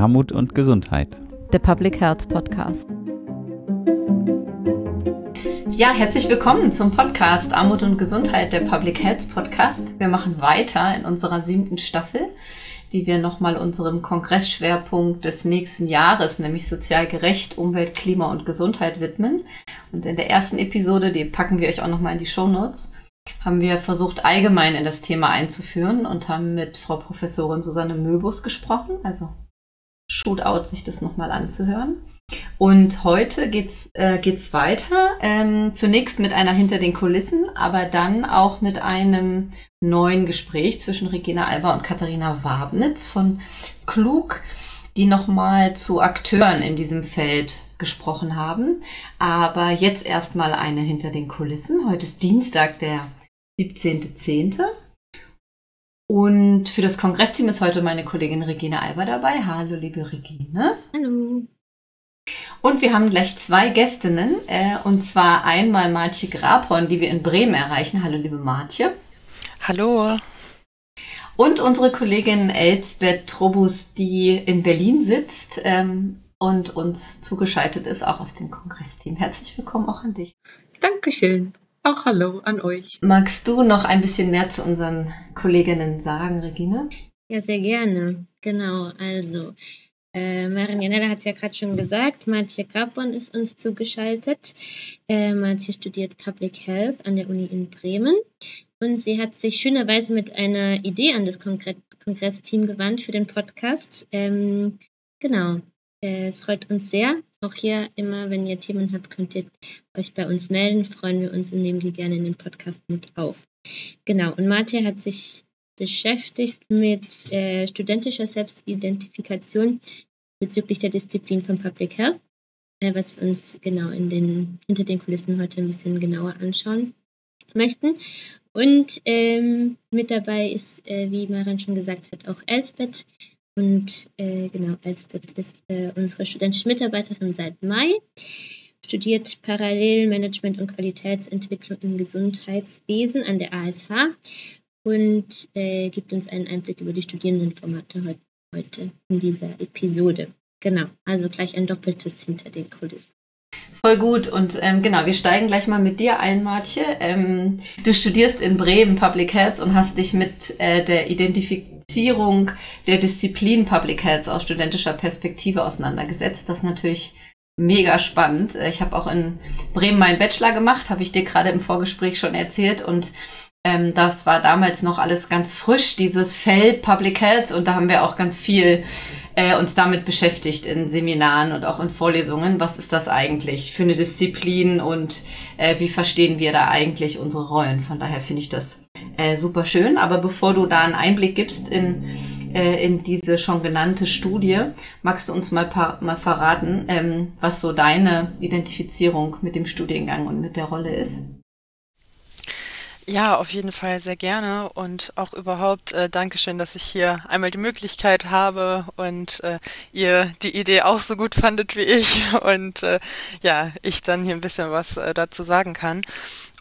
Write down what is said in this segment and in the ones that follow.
Armut und Gesundheit. Der Public Health Podcast. Ja, herzlich willkommen zum Podcast Armut und Gesundheit, der Public Health Podcast. Wir machen weiter in unserer siebten Staffel, die wir nochmal unserem Kongressschwerpunkt des nächsten Jahres, nämlich sozial gerecht, Umwelt, Klima und Gesundheit widmen. Und in der ersten Episode, die packen wir euch auch nochmal in die Show Notes, haben wir versucht, allgemein in das Thema einzuführen und haben mit Frau Professorin Susanne Möbus gesprochen, also Shootout, sich das nochmal anzuhören. Und heute geht's äh, geht's weiter. Ähm, zunächst mit einer hinter den Kulissen, aber dann auch mit einem neuen Gespräch zwischen Regina Alba und Katharina Wabnitz von Klug, die nochmal zu Akteuren in diesem Feld gesprochen haben. Aber jetzt erstmal eine hinter den Kulissen. Heute ist Dienstag, der 17.10. Und für das Kongressteam ist heute meine Kollegin Regina Alber dabei. Hallo, liebe Regine. Hallo. Und wir haben gleich zwei Gästinnen, äh, und zwar einmal Martje Grabhorn, die wir in Bremen erreichen. Hallo, liebe Martje. Hallo. Und unsere Kollegin Elsbeth Trobus, die in Berlin sitzt ähm, und uns zugeschaltet ist, auch aus dem Kongressteam. Herzlich willkommen auch an dich. Dankeschön. Auch hallo an euch. Magst du noch ein bisschen mehr zu unseren Kolleginnen sagen, Regine? Ja, sehr gerne. Genau, also äh, Marianella hat ja gerade schon gesagt, Martje Grabborn ist uns zugeschaltet. Äh, Martje studiert Public Health an der Uni in Bremen und sie hat sich schönerweise mit einer Idee an das Kongre Kongressteam gewandt für den Podcast. Ähm, genau, äh, es freut uns sehr. Auch hier immer, wenn ihr Themen habt, könnt ihr euch bei uns melden. Freuen wir uns und nehmen die gerne in den Podcast mit auf. Genau, und Martin hat sich beschäftigt mit äh, studentischer Selbstidentifikation bezüglich der Disziplin von Public Health, äh, was wir uns genau in den, hinter den Kulissen heute ein bisschen genauer anschauen möchten. Und ähm, mit dabei ist, äh, wie Maren schon gesagt hat, auch Elsbeth, und äh, genau, Elsbeth ist äh, unsere studentische Mitarbeiterin seit Mai, studiert parallel Management und Qualitätsentwicklung im Gesundheitswesen an der ASH und äh, gibt uns einen Einblick über die Studierendenformate heute, heute in dieser Episode. Genau, also gleich ein doppeltes hinter den Kulissen. Voll gut. Und ähm, genau, wir steigen gleich mal mit dir ein, Martje. Ähm, du studierst in Bremen Public Health und hast dich mit äh, der Identifizierung der Disziplin Public Health aus studentischer Perspektive auseinandergesetzt. Das ist natürlich mega spannend. Äh, ich habe auch in Bremen meinen Bachelor gemacht, habe ich dir gerade im Vorgespräch schon erzählt. Und ähm, das war damals noch alles ganz frisch, dieses Feld Public Health. Und da haben wir auch ganz viel äh, uns damit beschäftigt in Seminaren und auch in Vorlesungen. Was ist das eigentlich für eine Disziplin und äh, wie verstehen wir da eigentlich unsere Rollen? Von daher finde ich das äh, super schön. Aber bevor du da einen Einblick gibst in, äh, in diese schon genannte Studie, magst du uns mal, mal verraten, ähm, was so deine Identifizierung mit dem Studiengang und mit der Rolle ist? Ja, auf jeden Fall sehr gerne und auch überhaupt äh, Dankeschön, dass ich hier einmal die Möglichkeit habe und äh, ihr die Idee auch so gut fandet wie ich und äh, ja, ich dann hier ein bisschen was äh, dazu sagen kann.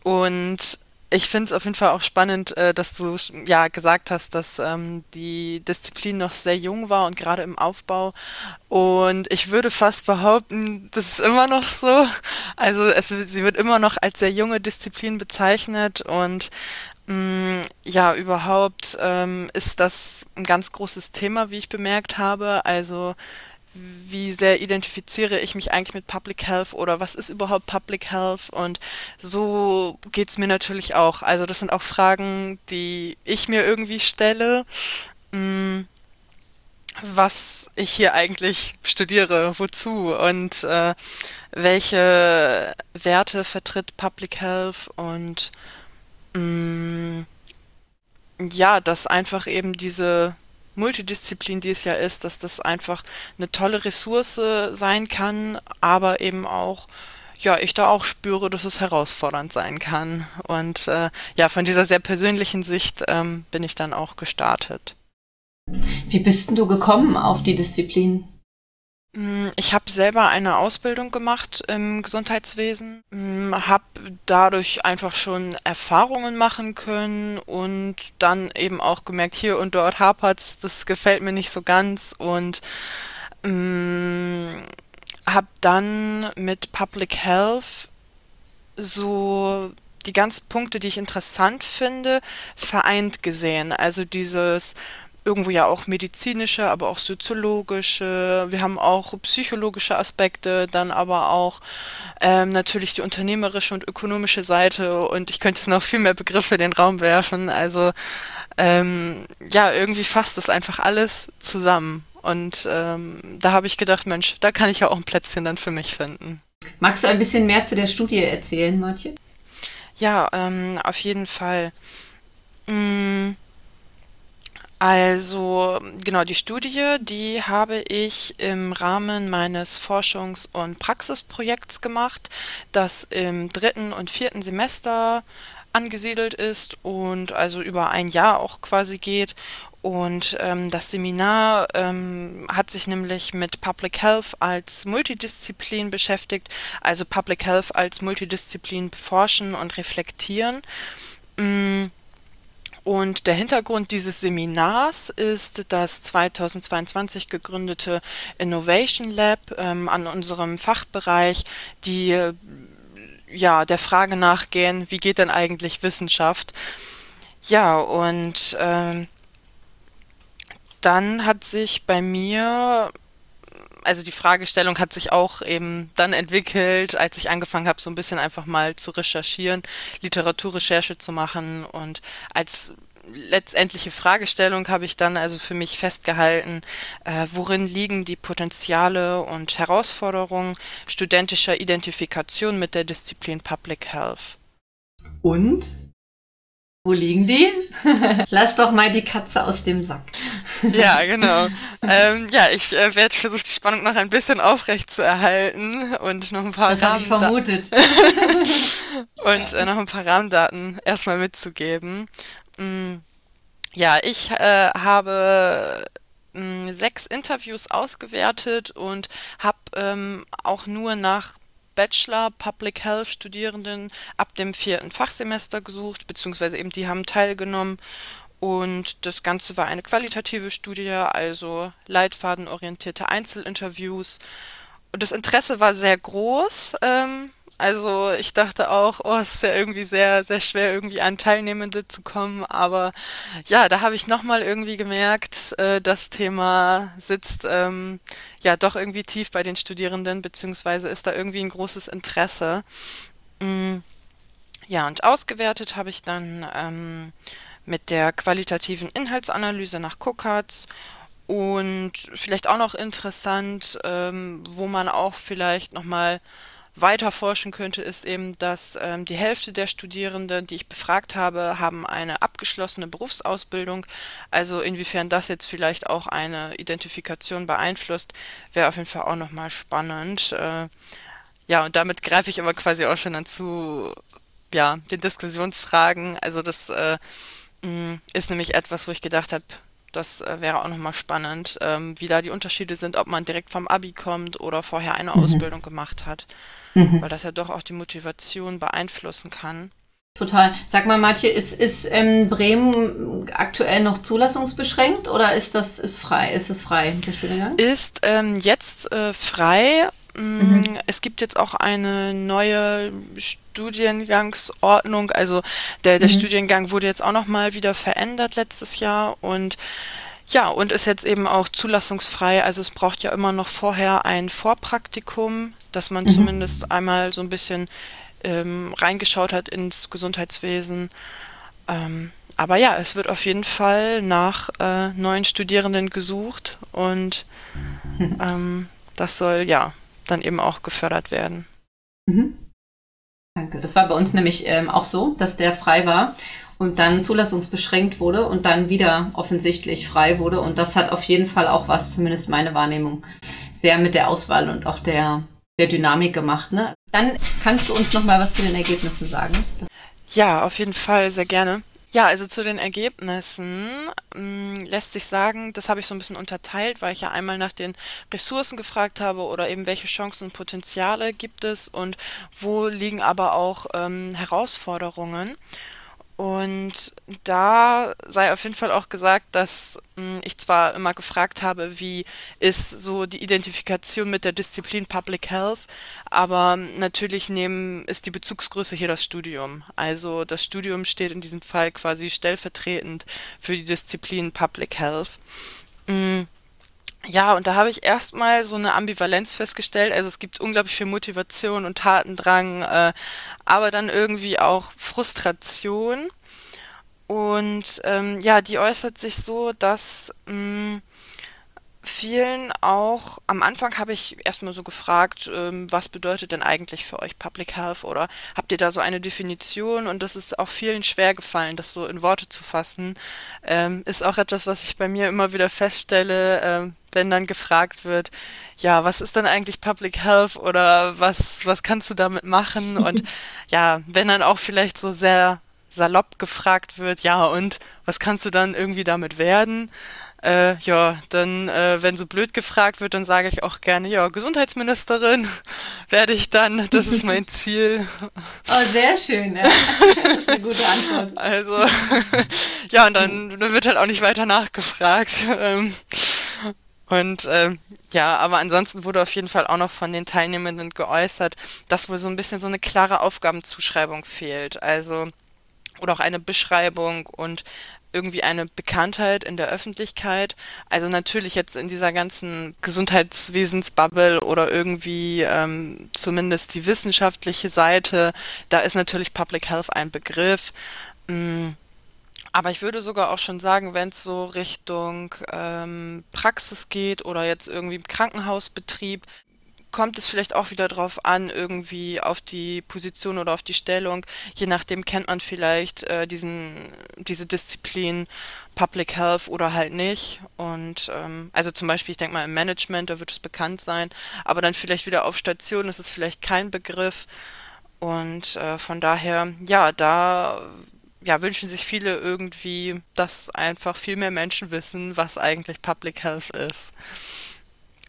Und ich finde es auf jeden Fall auch spannend, äh, dass du ja gesagt hast, dass ähm, die Disziplin noch sehr jung war und gerade im Aufbau. Und ich würde fast behaupten, das ist immer noch so. Also es, sie wird immer noch als sehr junge Disziplin bezeichnet und mh, mm, ja, überhaupt ähm, ist das ein ganz großes Thema, wie ich bemerkt habe. Also wie sehr identifiziere ich mich eigentlich mit Public Health oder was ist überhaupt Public Health? Und so geht's mir natürlich auch. Also das sind auch Fragen, die ich mir irgendwie stelle, mm, was ich hier eigentlich studiere, wozu und äh, welche Werte vertritt Public Health? Und mh, mm, ja, dass einfach eben diese Multidisziplin, die es ja ist, dass das einfach eine tolle Ressource sein kann, aber eben auch ja, ich da auch spüre, dass es herausfordernd sein kann. Und äh, ja, von dieser sehr persönlichen Sicht ähm, bin ich dann auch gestartet. Wie bist denn du gekommen auf die Disziplin? Hm, ich habe selber eine Ausbildung gemacht im Gesundheitswesen, hm, habe dadurch einfach schon Erfahrungen machen können und dann eben auch gemerkt, hier und dort hapert's, das gefällt mir nicht so ganz und Mm, habe dann mit Public Health so die ganzen Punkte, die ich interessant finde, vereint gesehen. Also dieses irgendwo ja auch medizinische, aber auch soziologische. Wir haben auch psychologische Aspekte, dann aber auch ähm, natürlich die unternehmerische und ökonomische Seite und ich könnte jetzt noch viel mehr Begriffe in den Raum werfen. Also ähm, ja, irgendwie fasst das einfach alles zusammen. Und ähm, da habe ich gedacht, Mensch, da kann ich ja auch ein Plätzchen dann für mich finden. Magst du ein bisschen mehr zu der Studie erzählen, Martje? Ja, ähm, auf jeden Fall. Mm, also, genau, die Studie, die habe ich im Rahmen meines Forschungs- und Praxisprojekts gemacht, das im dritten und vierten Semester angesiedelt ist und also über ein Jahr auch quasi geht. Und ähm, das Seminar ähm, hat sich nämlich mit Public Health als Multidisziplin beschäftigt, also Public Health als Multidisziplin forschen und reflektieren. Mm. Und der Hintergrund dieses Seminars ist das 2022 gegründete Innovation Lab ähm, an unserem Fachbereich, die ja der Frage nachgehen, wie geht denn eigentlich Wissenschaft? Ja, und ähm, dann hat sich bei mir, also die Fragestellung hat sich auch eben dann entwickelt, als ich angefangen habe, so ein bisschen einfach mal zu recherchieren, Literaturrecherche zu machen und als letztendliche Fragestellung habe ich dann also für mich festgehalten, äh, worin liegen die Potenziale und Herausforderungen studentischer Identifikation mit der Disziplin Public Health. Und wo liegen die? Lass doch mal die Katze aus dem Sack. ja, genau. Ähm, ja, ich äh, werde versuchen, die Spannung noch ein bisschen aufrecht zu erhalten und noch ein paar das habe ich vermutet. und äh, noch ein paar Rahmendaten erstmal mitzugeben. Mm, ja, ich äh, habe mm, sechs Interviews ausgewertet und habe ähm, auch nur nach Bachelor Public Health Studierenden ab dem vierten Fachsemester gesucht, beziehungsweise eben die haben teilgenommen. Und das Ganze war eine qualitative Studie, also leitfadenorientierte Einzelinterviews. Und das Interesse war sehr groß. Ähm, also ich dachte auch, oh, es ist ja irgendwie sehr, sehr schwer, irgendwie an Teilnehmende zu kommen. Aber ja, da habe ich nochmal irgendwie gemerkt, äh, das Thema sitzt ähm, ja doch irgendwie tief bei den Studierenden, beziehungsweise ist da irgendwie ein großes Interesse. Mm, ja, und ausgewertet habe ich dann ähm, mit der qualitativen Inhaltsanalyse nach Cookharts und vielleicht auch noch interessant, ähm, wo man auch vielleicht nochmal weiter forschen könnte, ist eben, dass ähm, die Hälfte der Studierenden, die ich befragt habe, haben eine abgeschlossene Berufsausbildung. Also inwiefern das jetzt vielleicht auch eine Identifikation beeinflusst, wäre auf jeden Fall auch nochmal spannend. Äh, ja, und damit greife ich aber quasi auch schon dann zu ja, den Diskussionsfragen. Also das äh, mm, ist nämlich etwas, wo ich gedacht habe, das äh, wäre auch nochmal spannend, ähm, wie da die Unterschiede sind, ob man direkt vom Abi kommt oder vorher eine mhm. Ausbildung gemacht hat mhm. weil das ja doch auch die Motivation beeinflussen kann. Total. Sag mal, Matje, ist, ist ähm, Bremen aktuell noch zulassungsbeschränkt oder ist das ist frei? Ist es frei, der Studiengang? Ist ähm, jetzt äh, frei. Mm, mhm. Es gibt jetzt auch eine neue Studiengangsordnung. Also der, der mhm. Studiengang wurde jetzt auch nochmal wieder verändert letztes Jahr und ja, und ist jetzt eben auch zulassungsfrei. Also es braucht ja immer noch vorher ein Vorpraktikum, dass man mhm. zumindest einmal so ein bisschen ähm, reingeschaut hat ins Gesundheitswesen. Ähm, aber ja, es wird auf jeden Fall nach äh, neuen Studierenden gesucht und ähm, das soll ja dann eben auch gefördert werden. Mhm. Danke. Das war bei uns nämlich ähm, auch so, dass der frei war und dann zulassungsbeschränkt wurde und dann wieder offensichtlich frei wurde. Und das hat auf jeden Fall auch was, zumindest meine Wahrnehmung, sehr mit der Auswahl und auch der, der Dynamik gemacht. Ne? Dann kannst du uns noch mal was zu den Ergebnissen sagen. Ja, auf jeden Fall, sehr gerne. Ja, also zu den Ergebnissen mh, mm, lässt sich sagen, das habe ich so ein bisschen unterteilt, weil ich ja einmal nach den Ressourcen gefragt habe oder eben welche Chancen und Potenziale gibt es und wo liegen aber auch ähm, Herausforderungen. Und da sei auf jeden Fall auch gesagt, dass mh, hm, ich zwar immer gefragt habe, wie ist so die Identifikation mit der Disziplin Public Health, aber natürlich nehmen, ist die Bezugsgröße hier das Studium. Also das Studium steht in diesem Fall quasi stellvertretend für die Disziplin Public Health. Mh, ja, und da habe ich erstmal so eine Ambivalenz festgestellt. Also es gibt unglaublich viel Motivation und Tatendrang, äh, aber dann irgendwie auch Frustration. Und ähm, ja, die äußert sich so, dass mh, vielen auch, am Anfang habe ich erstmal so gefragt, ähm, was bedeutet denn eigentlich für euch Public Health oder habt ihr da so eine Definition? Und das ist auch vielen schwer gefallen, das so in Worte zu fassen. Ähm, ist auch etwas, was ich bei mir immer wieder feststelle, ähm, wenn dann gefragt wird, ja, was ist denn eigentlich Public Health oder was, was kannst du damit machen? Und ja, wenn dann auch vielleicht so sehr salopp gefragt wird, ja, und was kannst du dann irgendwie damit werden? Äh, ja, dann, äh, wenn so blöd gefragt wird, dann sage ich auch gerne, ja, Gesundheitsministerin werde ich dann, das ist mein Ziel. Oh, sehr schön, ja. Das ist eine gute Antwort. Also, ja, und dann, dann wird halt auch nicht weiter nachgefragt. Ähm, und äh, ja, aber ansonsten wurde auf jeden Fall auch noch von den Teilnehmenden geäußert, dass wohl so ein bisschen so eine klare Aufgabenzuschreibung fehlt. Also oder auch eine Beschreibung und irgendwie eine Bekanntheit in der Öffentlichkeit. Also natürlich jetzt in dieser ganzen Gesundheitswesensbubble oder irgendwie ähm, zumindest die wissenschaftliche Seite, da ist natürlich Public Health ein Begriff. Mm, aber ich würde sogar auch schon sagen, wenn es so Richtung ähm, Praxis geht oder jetzt irgendwie im Krankenhausbetrieb, kommt es vielleicht auch wieder drauf an, irgendwie auf die Position oder auf die Stellung. Je nachdem kennt man vielleicht äh, diesen, diese Disziplin Public Health oder halt nicht. Und ähm, also zum Beispiel, ich denke mal im Management, da wird es bekannt sein, aber dann vielleicht wieder auf Station ist es vielleicht kein Begriff. Und äh, von daher, ja, da ja, wünschen sich viele irgendwie, dass einfach viel mehr Menschen wissen, was eigentlich Public Health ist.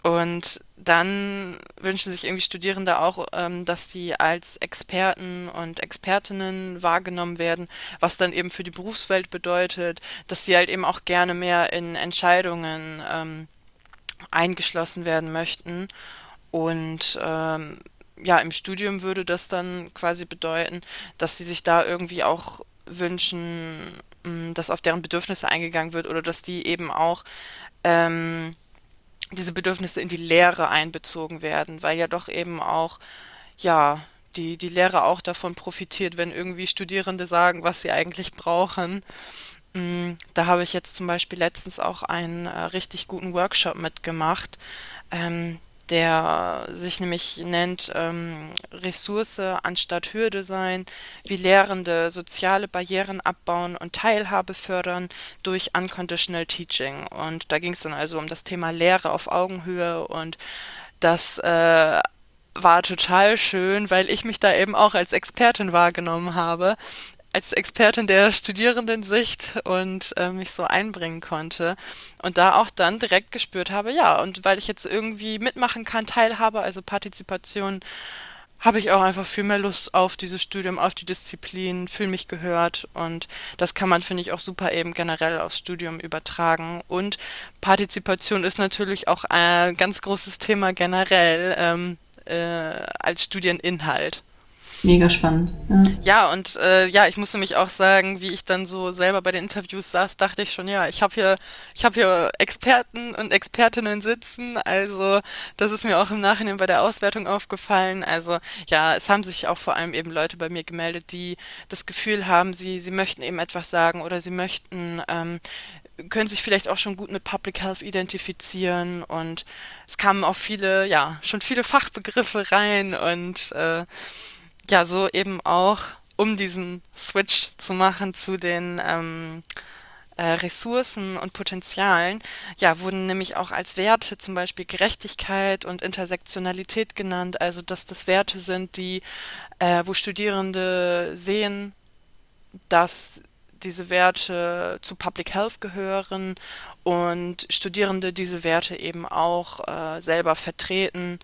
Und dann wünschen sich irgendwie Studierende auch, ähm, dass die als Experten und Expertinnen wahrgenommen werden, was dann eben für die Berufswelt bedeutet, dass sie halt eben auch gerne mehr in Entscheidungen ähm, eingeschlossen werden möchten. Und ähm, ja, im Studium würde das dann quasi bedeuten, dass sie sich da irgendwie auch wünschen, mm, dass auf deren Bedürfnisse eingegangen wird oder dass die eben auch ähm, diese Bedürfnisse in die Lehre einbezogen werden, weil ja doch eben auch, ja, die, die Lehre auch davon profitiert, wenn irgendwie Studierende sagen, was sie eigentlich brauchen. Mm, da habe ich jetzt zum Beispiel letztens auch einen äh, richtig guten Workshop mitgemacht. Ähm, der sich nämlich nennt ähm, Ressource anstatt Hürde sein, wie Lehrende soziale Barrieren abbauen und Teilhabe fördern durch Unconditional Teaching. Und da ging es dann also um das Thema Lehre auf Augenhöhe und das äh, war total schön, weil ich mich da eben auch als Expertin wahrgenommen habe als Expertin der Studierendensicht und äh, mich so einbringen konnte und da auch dann direkt gespürt habe, ja, und weil ich jetzt irgendwie mitmachen kann, Teilhabe, also Partizipation, habe ich auch einfach viel mehr Lust auf dieses Studium, auf die Disziplin, fühle mich gehört und das kann man, finde ich, auch super eben generell aufs Studium übertragen. Und Partizipation ist natürlich auch ein ganz großes Thema generell ähm, äh, als Studieninhalt. Mega spannend. Ja, ja und äh, ja, ich muss nämlich auch sagen, wie ich dann so selber bei den Interviews saß, dachte ich schon, ja, ich habe hier, ich habe hier Experten und Expertinnen sitzen. Also das ist mir auch im Nachhinein bei der Auswertung aufgefallen. Also ja, es haben sich auch vor allem eben Leute bei mir gemeldet, die das Gefühl haben, sie sie möchten eben etwas sagen oder sie möchten ähm, können sich vielleicht auch schon gut mit Public Health identifizieren und es kamen auch viele, ja, schon viele Fachbegriffe rein und äh, ja, so eben auch, um diesen Switch zu machen zu den ähm, äh, Ressourcen und Potenzialen, ja, wurden nämlich auch als Werte zum Beispiel Gerechtigkeit und Intersektionalität genannt, also dass das Werte sind, die, äh, wo Studierende sehen, dass diese Werte zu Public Health gehören und Studierende diese Werte eben auch äh, selber vertreten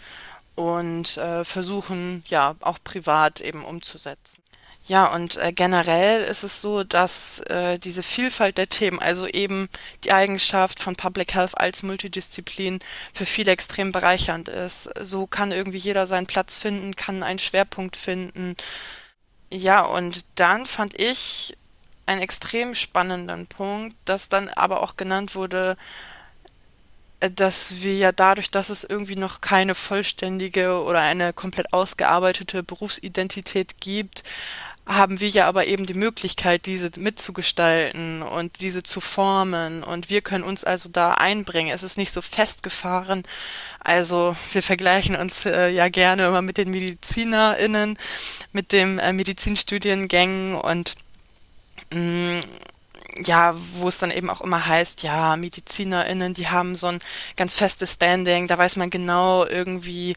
und äh, versuchen, ja, auch privat eben umzusetzen. Ja, und äh, generell ist es so, dass äh, diese Vielfalt der Themen, also eben die Eigenschaft von Public Health als Multidisziplin für viele extrem bereichernd ist. So kann irgendwie jeder seinen Platz finden, kann einen Schwerpunkt finden. Ja, und dann fand ich einen extrem spannenden Punkt, das dann aber auch genannt wurde, dass wir ja dadurch, dass es irgendwie noch keine vollständige oder eine komplett ausgearbeitete Berufsidentität gibt, haben wir ja aber eben die Möglichkeit, diese mitzugestalten und diese zu formen und wir können uns also da einbringen. Es ist nicht so festgefahren. Also wir vergleichen uns äh, ja gerne immer mit den MedizinerInnen, mit den äh, Medizinstudiengängen und mm, ja, wo es dann eben auch immer heißt, ja, MedizinerInnen, die haben so ein ganz festes Standing, da weiß man genau irgendwie,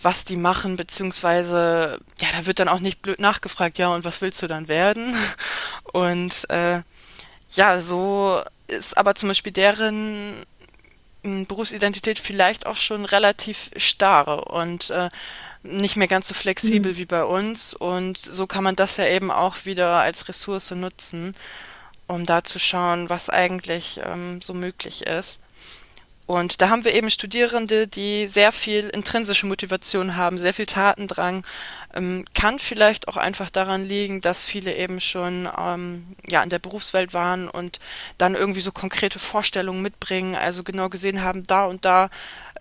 was die machen, beziehungsweise, ja, da wird dann auch nicht blöd nachgefragt, ja, und was willst du dann werden? Und äh, ja, so ist aber zum Beispiel deren hm, Berufsidentität vielleicht auch schon relativ starr und äh, nicht mehr ganz so flexibel mhm. wie bei uns. Und so kann man das ja eben auch wieder als Ressource nutzen, um da zu schauen, was eigentlich ähm, so möglich ist. Und da haben wir eben Studierende, die sehr viel intrinsische Motivation haben, sehr viel Tatendrang. Ähm, kann vielleicht auch einfach daran liegen, dass viele eben schon ähm, ja in der Berufswelt waren und dann irgendwie so konkrete Vorstellungen mitbringen, also genau gesehen haben, da und da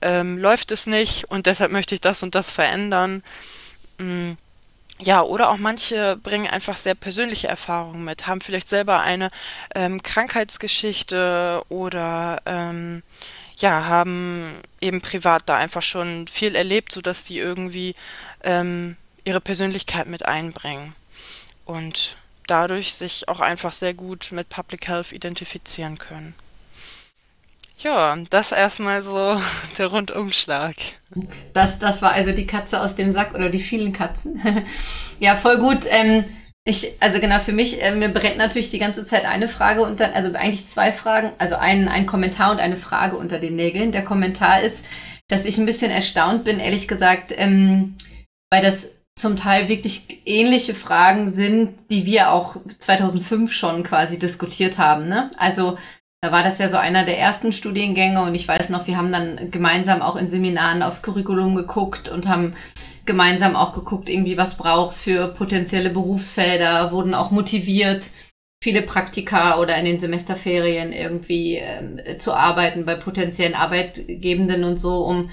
ähm, läuft es nicht und deshalb möchte ich das und das verändern. Mhm. Ja, oder auch manche bringen einfach sehr persönliche Erfahrungen mit, haben vielleicht selber eine ähm, Krankheitsgeschichte oder ähm, ja, haben eben privat da einfach schon viel erlebt, sodass die irgendwie ähm, ihre Persönlichkeit mit einbringen und dadurch sich auch einfach sehr gut mit Public Health identifizieren können. Ja, das erstmal so der Rundumschlag. Das, das war also die Katze aus dem Sack oder die vielen Katzen. ja, voll gut. Ähm, ich, also genau, für mich, äh, mir brennt natürlich die ganze Zeit eine Frage und dann, also eigentlich zwei Fragen, also ein, ein Kommentar und eine Frage unter den Nägeln. Der Kommentar ist, dass ich ein bisschen erstaunt bin, ehrlich gesagt, ähm, weil das zum Teil wirklich ähnliche Fragen sind, die wir auch 2005 schon quasi diskutiert haben. Ne? Also da war das ja so einer der ersten Studiengänge und ich weiß noch, wir haben dann gemeinsam auch in Seminaren aufs Curriculum geguckt und haben gemeinsam auch geguckt, irgendwie, was brauchst für potenzielle Berufsfelder, wurden auch motiviert, viele Praktika oder in den Semesterferien irgendwie ähm, zu arbeiten bei potenziellen Arbeitgebenden und so, um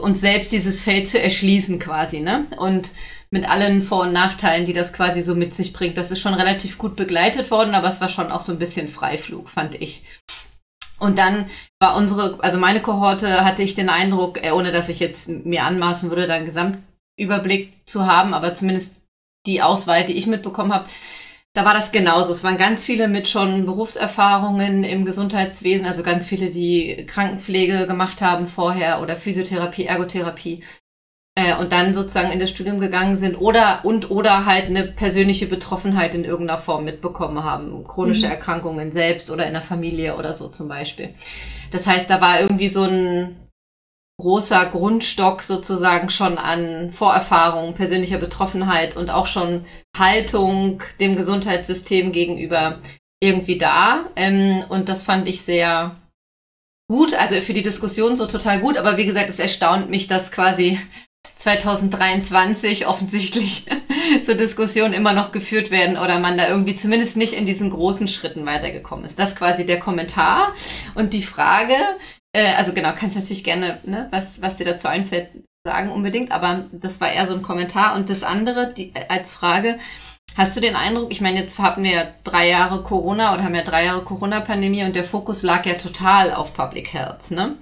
uns selbst dieses Feld zu erschließen quasi, ne? Und mit allen Vor- und Nachteilen, die das quasi so mit sich bringt. Das ist schon relativ gut begleitet worden, aber es war schon auch so ein bisschen Freiflug, fand ich. Und dann war unsere, also meine Kohorte hatte ich den Eindruck, äh, ohne dass ich jetzt mir anmaßen würde, da einen Gesamtüberblick zu haben, aber zumindest die Auswahl, die ich mitbekommen habe, da war das genauso. Es waren ganz viele mit schon Berufserfahrungen im Gesundheitswesen, also ganz viele, die Krankenpflege gemacht haben vorher oder Physiotherapie, Ergotherapie äh, und dann sozusagen in das Studium gegangen sind oder und oder halt eine persönliche Betroffenheit in irgendeiner Form mitbekommen haben, chronische mhm. Erkrankungen selbst oder in der Familie oder so zum Beispiel. Das heißt, da war irgendwie so ein großer Grundstock sozusagen schon an Vorerfahrung, persönlicher Betroffenheit und auch schon Haltung dem Gesundheitssystem gegenüber irgendwie da. Ähm, und das fand ich sehr gut, also für die Diskussion so total gut. Aber wie gesagt, es erstaunt mich, dass quasi 2023 offensichtlich so Diskussionen immer noch geführt werden oder man da irgendwie zumindest nicht in diesen großen Schritten weitergekommen ist. Das ist quasi der Kommentar und die Frage, äh, also genau, kannst natürlich gerne, ne, was, was dir dazu einfällt, sagen unbedingt, aber das war eher so ein Kommentar und das andere die, als Frage, Hast du den Eindruck, ich meine, jetzt haben wir ja drei Jahre Corona oder haben ja drei Jahre Corona-Pandemie und der Fokus lag ja total auf Public Health, ne?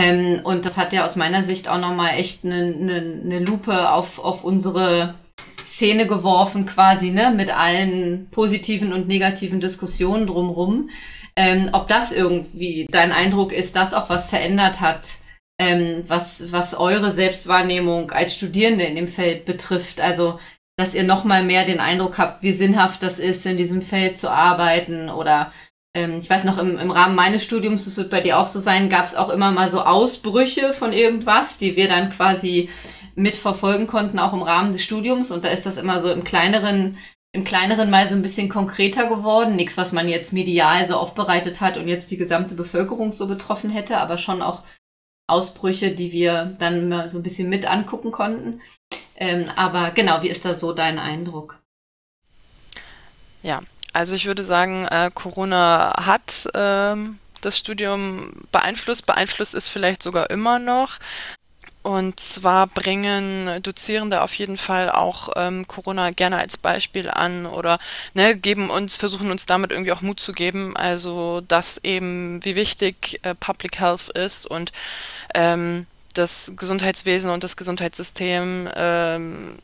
Ähm, und das hat ja aus meiner Sicht auch nochmal echt eine, eine, eine Lupe auf, auf unsere Szene geworfen, quasi, ne, mit allen positiven und negativen Diskussionen drumrum. Ähm, ob das irgendwie dein Eindruck ist, dass auch was verändert hat, ähm, was, was eure Selbstwahrnehmung als Studierende in dem Feld betrifft. Also, dass ihr nochmal mehr den Eindruck habt, wie sinnhaft das ist, in diesem Feld zu arbeiten oder ich weiß noch, im, im Rahmen meines Studiums, das wird bei dir auch so sein, gab es auch immer mal so Ausbrüche von irgendwas, die wir dann quasi mitverfolgen konnten, auch im Rahmen des Studiums. Und da ist das immer so im kleineren, im kleineren mal so ein bisschen konkreter geworden. Nichts, was man jetzt medial so aufbereitet hat und jetzt die gesamte Bevölkerung so betroffen hätte, aber schon auch Ausbrüche, die wir dann mal so ein bisschen mit angucken konnten. Ähm, aber genau, wie ist da so dein Eindruck? Ja, also ich würde sagen, äh, Corona hat ähm, das Studium beeinflusst. Beeinflusst ist vielleicht sogar immer noch. Und zwar bringen Dozierende auf jeden Fall auch ähm, Corona gerne als Beispiel an oder ne, geben uns, versuchen uns damit irgendwie auch Mut zu geben, also dass eben wie wichtig äh, Public Health ist und ähm, das Gesundheitswesen und das Gesundheitssystem, ähm,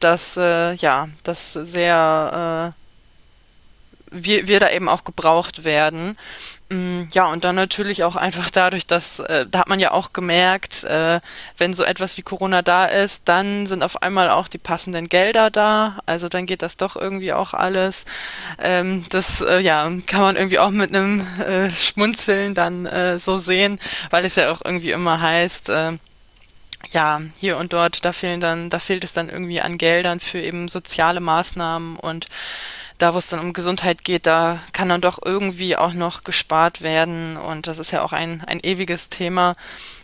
das äh, ja, das sehr äh, wir, wir da eben auch gebraucht werden. Mm, ja, und dann natürlich auch einfach dadurch, dass, äh, da hat man ja auch gemerkt, äh, wenn so etwas wie Corona da ist, dann sind auf einmal auch die passenden Gelder da. Also dann geht das doch irgendwie auch alles. Ähm, das, äh, ja, kann man irgendwie auch mit einem äh, Schmunzeln dann äh, so sehen, weil es ja auch irgendwie immer heißt, äh, ja, hier und dort, da fehlen dann, da fehlt es dann irgendwie an Geldern für eben soziale Maßnahmen und da, wo es dann um Gesundheit geht, da kann dann doch irgendwie auch noch gespart werden. Und das ist ja auch ein, ein ewiges Thema.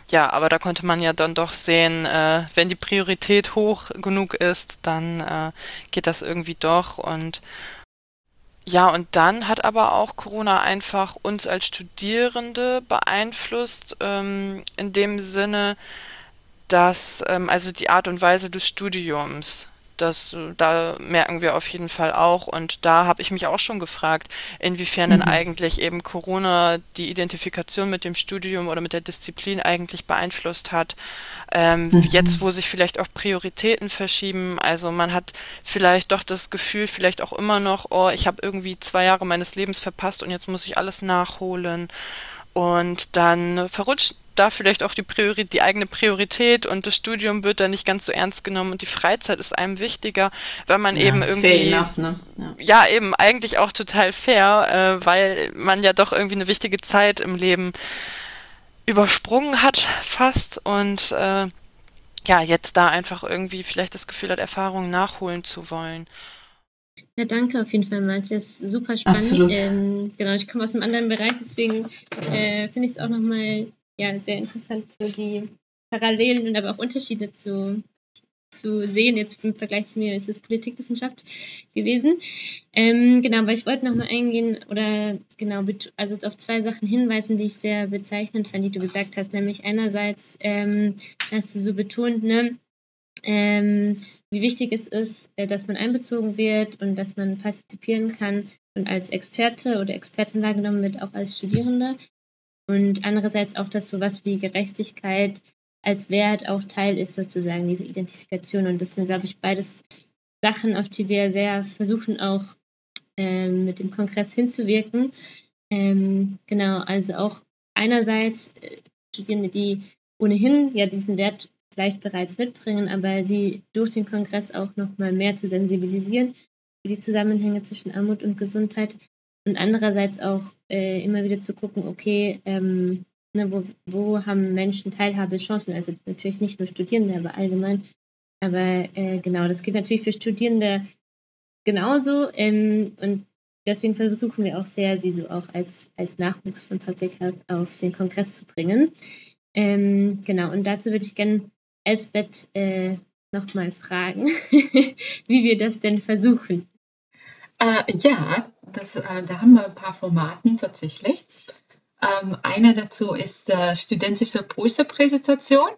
Ja, aber da konnte man ja dann doch sehen, äh, wenn die Priorität hoch genug ist, dann äh, geht das irgendwie doch. Und ja, und dann hat aber auch Corona einfach uns als Studierende beeinflusst, ähm, in dem Sinne, dass ähm, also die Art und Weise des Studiums das, da merken wir auf jeden Fall auch. Und da habe ich mich auch schon gefragt, inwiefern mhm. denn eigentlich eben Corona die Identifikation mit dem Studium oder mit der Disziplin eigentlich beeinflusst hat. Ähm, mhm. Jetzt, wo sich vielleicht auch Prioritäten verschieben. Also man hat vielleicht doch das Gefühl, vielleicht auch immer noch, oh, ich habe irgendwie zwei Jahre meines Lebens verpasst und jetzt muss ich alles nachholen. Und dann verrutscht da vielleicht auch die, Priori die eigene Priorität und das Studium wird da nicht ganz so ernst genommen und die Freizeit ist einem wichtiger, weil man ja, eben irgendwie enough, ne? ja. ja. eben eigentlich auch total fair, äh, weil man ja doch irgendwie eine wichtige Zeit im Leben übersprungen hat fast und äh, ja jetzt da einfach irgendwie vielleicht das Gefühl hat Erfahrungen nachholen zu wollen. Ja, danke auf jeden Fall, Matthias. Super spannend. Ähm, genau, ich komme aus einem anderen Bereich, deswegen äh, finde ich es auch nochmal ja, sehr interessant, so die Parallelen und aber auch Unterschiede zu, zu sehen. Jetzt im Vergleich zu mir ist es Politikwissenschaft gewesen. Ähm, genau, aber ich wollte nochmal eingehen oder genau, also auf zwei Sachen hinweisen, die ich sehr bezeichnend fand, die du gesagt hast. Nämlich einerseits ähm, hast du so betont, ne, ähm, wie wichtig es ist, äh, dass man einbezogen wird und dass man partizipieren kann und als Experte oder Expertin wahrgenommen wird, auch als Studierende und andererseits auch, dass sowas wie Gerechtigkeit als Wert auch Teil ist sozusagen, diese Identifikation. Und das sind, glaube ich, beides Sachen, auf die wir sehr versuchen auch ähm, mit dem Kongress hinzuwirken. Ähm, genau, also auch einerseits äh, Studierende, die ohnehin ja diesen Wert vielleicht bereits mitbringen, aber sie durch den Kongress auch nochmal mehr zu sensibilisieren für die Zusammenhänge zwischen Armut und Gesundheit und andererseits auch äh, immer wieder zu gucken, okay, ähm, ne, wo, wo haben Menschen Teilhabechancen? Also natürlich nicht nur Studierende, aber allgemein. Aber äh, genau, das gilt natürlich für Studierende genauso. Ähm, und deswegen versuchen wir auch sehr, sie so auch als, als Nachwuchs von Public Health auf den Kongress zu bringen. Ähm, genau, und dazu würde ich gerne Elsbeth äh, nochmal fragen, wie wir das denn versuchen. Äh, ja, das, äh, da haben wir ein paar Formaten tatsächlich. Ähm, eine dazu ist äh, studentische Posterpräsentation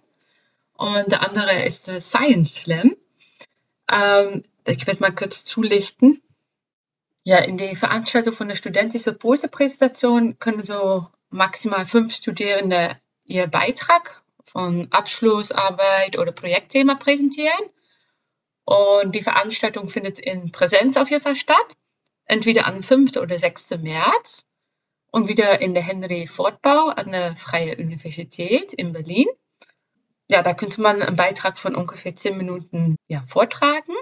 und der andere ist äh, Science Slam. Ähm, ich werde mal kurz zulichten. Ja, in die Veranstaltung von der studentischen Posterpräsentation können so maximal fünf Studierende ihr Beitrag von Abschlussarbeit oder Projektthema präsentieren. Und die Veranstaltung findet in Präsenz auf jeden Fall statt, entweder am 5. oder 6. März und wieder in der Henry Fortbau an der Freien Universität in Berlin. Ja, da könnte man einen Beitrag von ungefähr 10 Minuten ja, vortragen.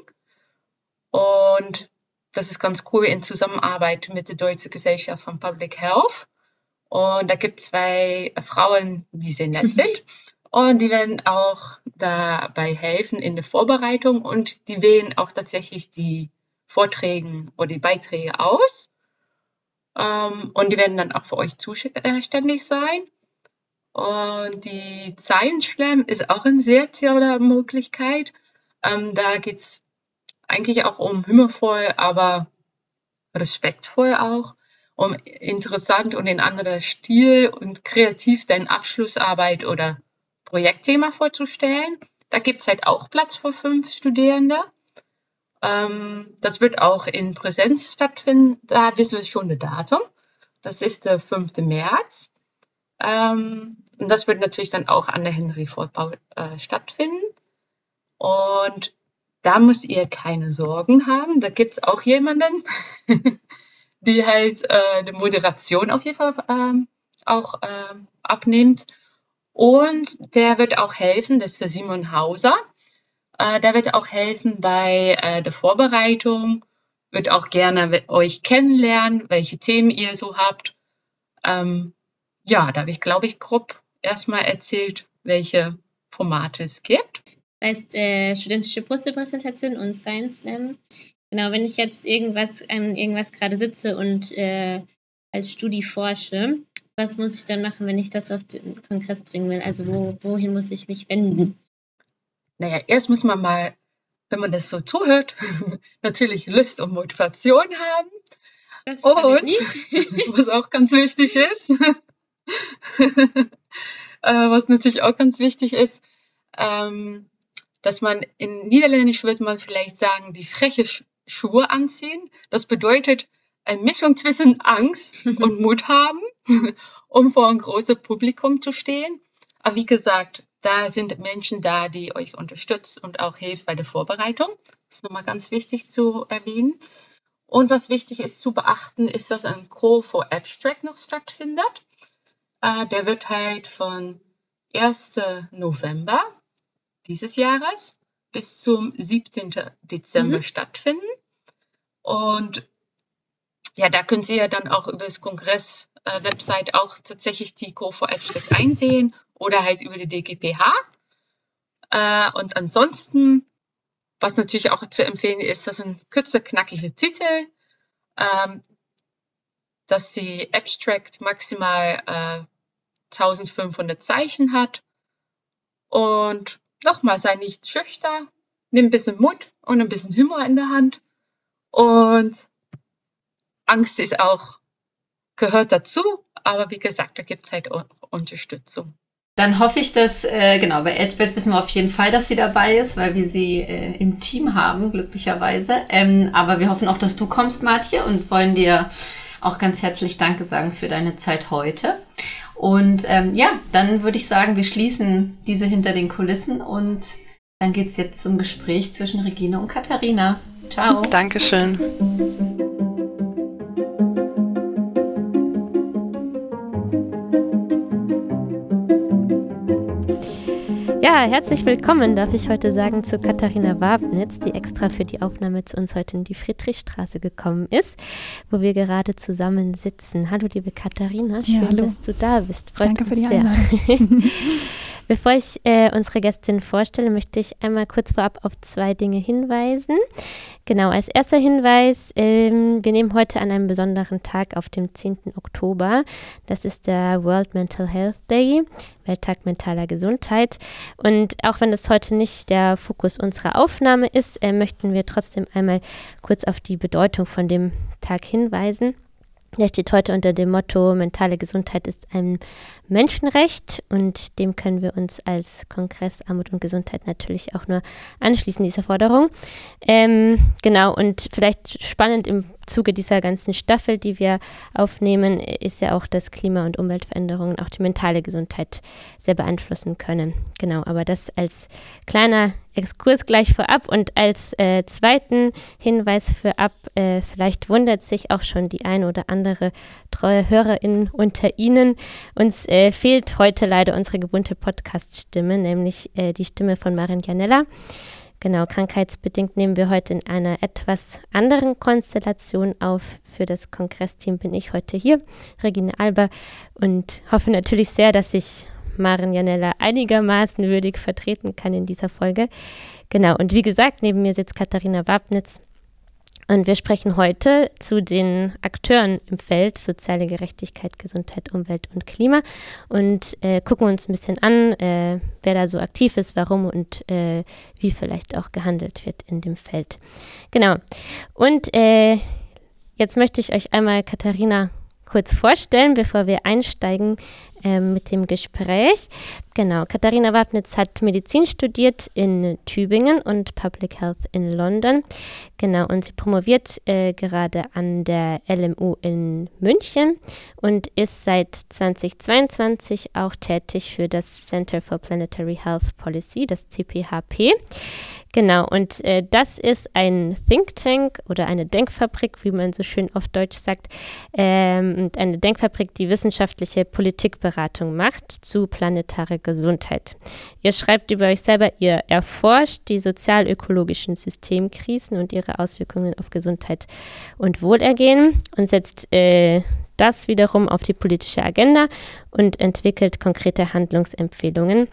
Und das ist ganz cool in Zusammenarbeit mit der Deutschen Gesellschaft von Public Health. Und da gibt es zwei Frauen, die sehr nett sind. Und die werden auch dabei helfen in der Vorbereitung und die wählen auch tatsächlich die Vorträge oder die Beiträge aus. Ähm, und die werden dann auch für euch zuständig sein. Und die Science Slam ist auch eine sehr tolle Möglichkeit. Ähm, da geht es eigentlich auch um humorvoll, aber respektvoll auch, um interessant und in anderer Stil und kreativ deine Abschlussarbeit oder Projektthema vorzustellen. Da gibt es halt auch Platz für fünf Studierende. Ähm, das wird auch in Präsenz stattfinden. Da wissen wir schon das Datum. Das ist der 5. März. Ähm, und das wird natürlich dann auch an der Henry-Fortbau äh, stattfinden. Und da müsst ihr keine Sorgen haben. Da gibt es auch jemanden, die halt äh, die Moderation auf jeden Fall ähm, auch ähm, abnimmt. Und der wird auch helfen, das ist der Simon Hauser. Äh, der wird auch helfen bei äh, der Vorbereitung, wird auch gerne euch kennenlernen, welche Themen ihr so habt. Ähm, ja, da habe ich, glaube ich, grob erstmal erzählt, welche Formate es gibt. Das heißt, äh, studentische Posterpräsentation und Science Slam. Genau, wenn ich jetzt irgendwas an irgendwas gerade sitze und äh, als Studi forsche, was muss ich dann machen, wenn ich das auf den Kongress bringen will? Also wo, wohin muss ich mich wenden? Naja, erst muss man mal, wenn man das so zuhört, natürlich Lust und Motivation haben. Das und was auch ganz wichtig ist, äh, was natürlich auch ganz wichtig ist, ähm, dass man in Niederländisch würde man vielleicht sagen, die freche Schuhe anziehen. Das bedeutet eine Mischung zwischen Angst und Mut haben, um vor einem großen Publikum zu stehen. Aber wie gesagt, da sind Menschen da, die euch unterstützen und auch hilft bei der Vorbereitung. Das ist nochmal ganz wichtig zu erwähnen. Und was wichtig ist zu beachten, ist, dass ein Call for Abstract noch stattfindet. Äh, der wird halt von 1. November dieses Jahres bis zum 17. Dezember mhm. stattfinden. Und ja, da könnt ihr dann auch über das Kongress-Website äh, auch tatsächlich die Call for Abstract einsehen oder halt über die DGPH. Äh, und ansonsten, was natürlich auch zu empfehlen ist, das sind kürzer, knackige Titel, ähm, dass die Abstract maximal äh, 1500 Zeichen hat. Und nochmal, sei nicht schüchtern, nimm ein bisschen Mut und ein bisschen Humor in der Hand. Und Angst ist auch, gehört dazu, aber wie gesagt, da gibt es halt auch Unterstützung. Dann hoffe ich, dass, äh, genau, bei Elsbeth wissen wir auf jeden Fall, dass sie dabei ist, weil wir sie äh, im Team haben, glücklicherweise. Ähm, aber wir hoffen auch, dass du kommst, Martje, und wollen dir auch ganz herzlich Danke sagen für deine Zeit heute. Und ähm, ja, dann würde ich sagen, wir schließen diese hinter den Kulissen und dann geht es jetzt zum Gespräch zwischen Regine und Katharina. Ciao. Dankeschön. Ja, herzlich willkommen, darf ich heute sagen, zu Katharina Wabnitz, die extra für die Aufnahme zu uns heute in die Friedrichstraße gekommen ist, wo wir gerade zusammen sitzen. Hallo, liebe Katharina, schön, ja, dass du da bist. Freut Danke für die Einladung. Bevor ich äh, unsere Gästin vorstelle, möchte ich einmal kurz vorab auf zwei Dinge hinweisen. Genau, als erster Hinweis, ähm, wir nehmen heute an einem besonderen Tag auf dem 10. Oktober. Das ist der World Mental Health Day, Welttag mentaler Gesundheit. Und auch wenn das heute nicht der Fokus unserer Aufnahme ist, äh, möchten wir trotzdem einmal kurz auf die Bedeutung von dem Tag hinweisen. Der steht heute unter dem Motto, mentale Gesundheit ist ein Menschenrecht und dem können wir uns als Kongress Armut und Gesundheit natürlich auch nur anschließen, dieser Forderung. Ähm, genau, und vielleicht spannend im Zuge dieser ganzen Staffel, die wir aufnehmen, ist ja auch, dass Klima- und Umweltveränderungen auch die mentale Gesundheit sehr beeinflussen können. Genau, aber das als kleiner Exkurs gleich vorab und als äh, zweiten Hinweis für ab, äh, vielleicht wundert sich auch schon die ein oder andere treue Hörerin unter Ihnen. Uns äh, fehlt heute leider unsere gewohnte Podcast-Stimme, nämlich äh, die Stimme von Marin Janella. Genau, krankheitsbedingt nehmen wir heute in einer etwas anderen Konstellation auf. Für das Kongressteam bin ich heute hier, Regine Alber, und hoffe natürlich sehr, dass ich Maren Janella einigermaßen würdig vertreten kann in dieser Folge. Genau, und wie gesagt, neben mir sitzt Katharina Wabnitz, und wir sprechen heute zu den Akteuren im Feld soziale Gerechtigkeit, Gesundheit, Umwelt und Klima und äh, gucken uns ein bisschen an, äh, wer da so aktiv ist, warum und äh, wie vielleicht auch gehandelt wird in dem Feld. Genau. Und äh, jetzt möchte ich euch einmal Katharina kurz vorstellen, bevor wir einsteigen äh, mit dem Gespräch. Genau, Katharina Wabnitz hat Medizin studiert in Tübingen und Public Health in London. Genau, und sie promoviert äh, gerade an der LMU in München und ist seit 2022 auch tätig für das Center for Planetary Health Policy, das CPHP. Genau, und äh, das ist ein Think Tank oder eine Denkfabrik, wie man so schön auf Deutsch sagt, ähm, eine Denkfabrik, die wissenschaftliche Politikberatung macht zu planetarer Gesundheit. Ihr schreibt über euch selber, ihr erforscht die sozial-ökologischen Systemkrisen und ihre Auswirkungen auf Gesundheit und Wohlergehen und setzt äh, das wiederum auf die politische Agenda und entwickelt konkrete Handlungsempfehlungen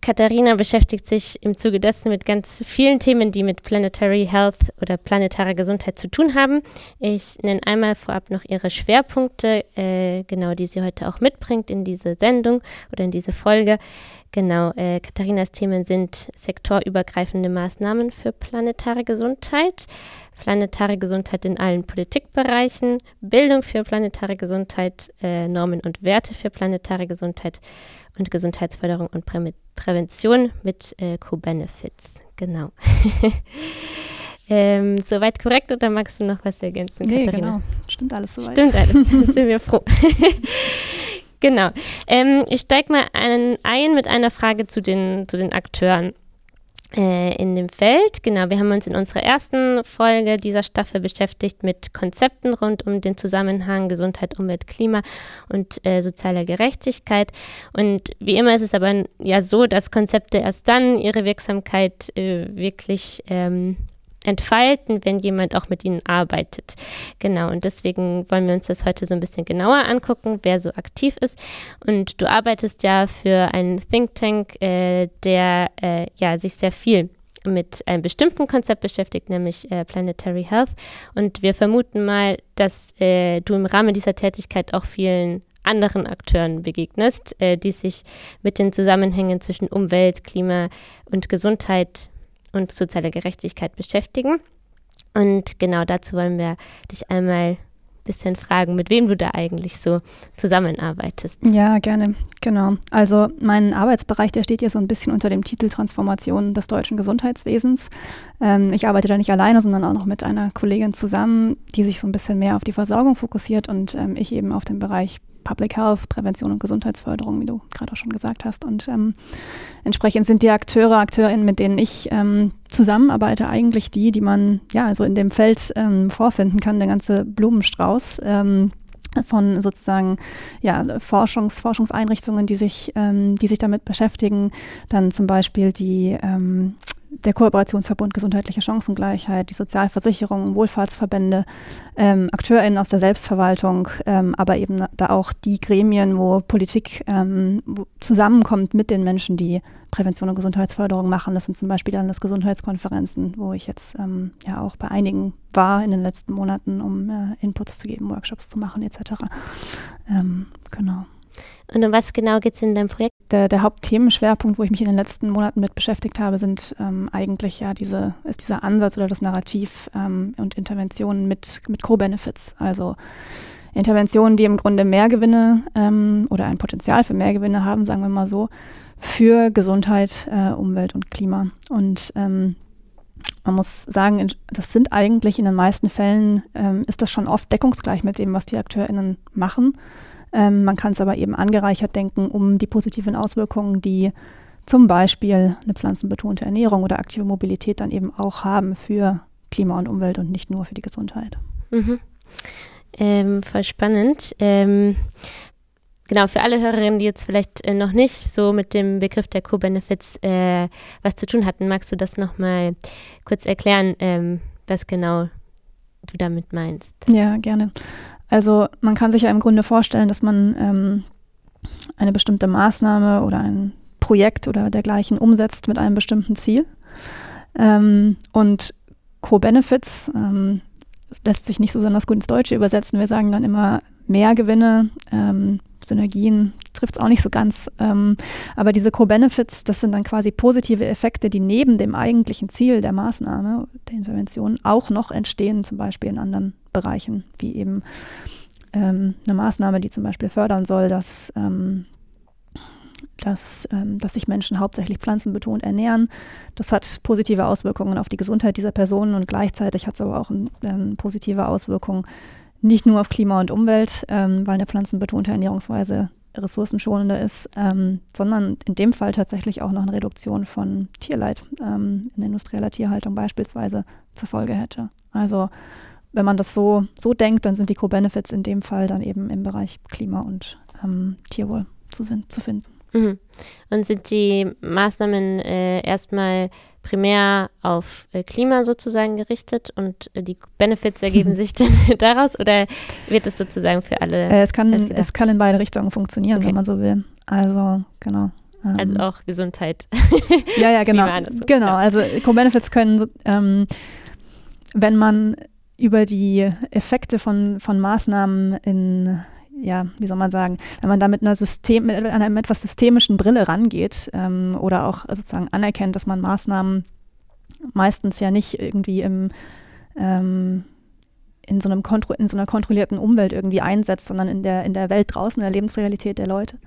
Katharina beschäftigt sich im Zuge dessen mit ganz vielen Themen, die mit Planetary Health oder planetarer Gesundheit zu tun haben. Ich nenne einmal vorab noch ihre Schwerpunkte, äh, genau, die sie heute auch mitbringt in diese Sendung oder in diese Folge. Genau, äh, Katharinas Themen sind sektorübergreifende Maßnahmen für planetare Gesundheit, planetare Gesundheit in allen Politikbereichen, Bildung für planetare Gesundheit, äh, Normen und Werte für planetare Gesundheit und Gesundheitsförderung und Prä Prävention mit äh, Co-Benefits. Genau. ähm, soweit korrekt oder magst du noch was ergänzen, nee, Katharina? genau. Stimmt alles soweit. Stimmt alles. sind wir froh. genau. Ähm, ich steige mal ein, ein mit einer Frage zu den, zu den Akteuren äh, in dem Feld. Genau, wir haben uns in unserer ersten Folge dieser Staffel beschäftigt mit Konzepten rund um den Zusammenhang Gesundheit, Umwelt, Klima und äh, sozialer Gerechtigkeit. Und wie immer ist es aber ja so, dass Konzepte erst dann ihre Wirksamkeit äh, wirklich ähm, entfalten, wenn jemand auch mit ihnen arbeitet. Genau, und deswegen wollen wir uns das heute so ein bisschen genauer angucken, wer so aktiv ist. Und du arbeitest ja für einen Think Tank, äh, der äh, ja sich sehr viel mit einem bestimmten Konzept beschäftigt, nämlich äh, Planetary Health. Und wir vermuten mal, dass äh, du im Rahmen dieser Tätigkeit auch vielen anderen Akteuren begegnest, äh, die sich mit den Zusammenhängen zwischen Umwelt, Klima und Gesundheit und soziale Gerechtigkeit beschäftigen. Und genau dazu wollen wir dich einmal ein bisschen fragen, mit wem du da eigentlich so zusammenarbeitest. Ja, gerne. Genau. Also mein Arbeitsbereich, der steht hier so ein bisschen unter dem Titel Transformation des deutschen Gesundheitswesens. Ähm, ich arbeite da nicht alleine, sondern auch noch mit einer Kollegin zusammen, die sich so ein bisschen mehr auf die Versorgung fokussiert und ähm, ich eben auf den Bereich Public Health, Prävention und Gesundheitsförderung, wie du gerade auch schon gesagt hast. Und ähm, entsprechend sind die Akteure, Akteurinnen, mit denen ich ähm, zusammenarbeite, eigentlich die, die man ja also in dem Feld ähm, vorfinden kann, der ganze Blumenstrauß ähm, von sozusagen ja, Forschungs, Forschungseinrichtungen, die sich, ähm, die sich damit beschäftigen. Dann zum Beispiel die ähm, der Kooperationsverbund Gesundheitliche Chancengleichheit, die Sozialversicherungen, Wohlfahrtsverbände, ähm, AkteurInnen aus der Selbstverwaltung, ähm, aber eben da auch die Gremien, wo Politik ähm, wo zusammenkommt mit den Menschen, die Prävention und Gesundheitsförderung machen. Das sind zum Beispiel dann das Gesundheitskonferenzen, wo ich jetzt ähm, ja auch bei einigen war in den letzten Monaten, um äh, Inputs zu geben, Workshops zu machen etc. Ähm, genau. Und um was genau geht es in deinem Projekt? Der, der, Hauptthemenschwerpunkt, wo ich mich in den letzten Monaten mit beschäftigt habe, sind ähm, eigentlich ja diese, ist dieser Ansatz oder das Narrativ ähm, und Interventionen mit, mit Co-Benefits. Also Interventionen, die im Grunde Mehrgewinne ähm, oder ein Potenzial für Mehrgewinne haben, sagen wir mal so, für Gesundheit, äh, Umwelt und Klima. Und ähm, man muss sagen, das sind eigentlich in den meisten Fällen, ähm, ist das schon oft deckungsgleich mit dem, was die AkteurInnen machen. Ähm, man kann es aber eben angereichert denken, um die positiven Auswirkungen, die zum Beispiel eine pflanzenbetonte Ernährung oder aktive Mobilität dann eben auch haben für Klima und Umwelt und nicht nur für die Gesundheit. Mhm. Ähm, voll spannend. Ähm, genau, für alle Hörerinnen, die jetzt vielleicht äh, noch nicht so mit dem Begriff der Co-Benefits äh, was zu tun hatten, magst du das nochmal kurz erklären, ähm, was genau du damit meinst? Ja, gerne. Also man kann sich ja im Grunde vorstellen, dass man ähm, eine bestimmte Maßnahme oder ein Projekt oder dergleichen umsetzt mit einem bestimmten Ziel. Ähm, und Co-Benefits ähm, lässt sich nicht so besonders gut ins Deutsche übersetzen. Wir sagen dann immer mehr Gewinne, ähm, Synergien trifft es auch nicht so ganz. Ähm, aber diese Co-Benefits, das sind dann quasi positive Effekte, die neben dem eigentlichen Ziel der Maßnahme, der Intervention, auch noch entstehen, zum Beispiel in anderen Bereichen, wie eben ähm, eine Maßnahme, die zum Beispiel fördern soll, dass ähm, dass, ähm, dass sich Menschen hauptsächlich pflanzenbetont ernähren. Das hat positive Auswirkungen auf die Gesundheit dieser Personen und gleichzeitig hat es aber auch ähm, positive Auswirkungen nicht nur auf Klima und Umwelt, ähm, weil eine pflanzenbetonte Ernährungsweise ressourcenschonender ist, ähm, sondern in dem Fall tatsächlich auch noch eine Reduktion von Tierleid ähm, in industrieller Tierhaltung beispielsweise zur Folge hätte. Also wenn man das so, so denkt, dann sind die Co-Benefits in dem Fall dann eben im Bereich Klima und ähm, Tierwohl zu, zu finden. Mhm. Und sind die Maßnahmen äh, erstmal primär auf äh, Klima sozusagen gerichtet und äh, die Benefits ergeben sich dann daraus oder wird es sozusagen für alle? Äh, es, kann, es kann in beide Richtungen funktionieren, okay. wenn man so will. Also, genau. Also ähm, auch Gesundheit. ja, ja, genau. Genau, ja. also Co-Benefits können, ähm, wenn man über die Effekte von, von Maßnahmen in ja, wie soll man sagen, wenn man da mit einer System, mit einer etwas systemischen Brille rangeht ähm, oder auch sozusagen anerkennt, dass man Maßnahmen meistens ja nicht irgendwie im ähm, in so, einem Kontro in so einer kontrollierten Umwelt irgendwie einsetzt, sondern in der, in der Welt draußen, in der Lebensrealität der Leute,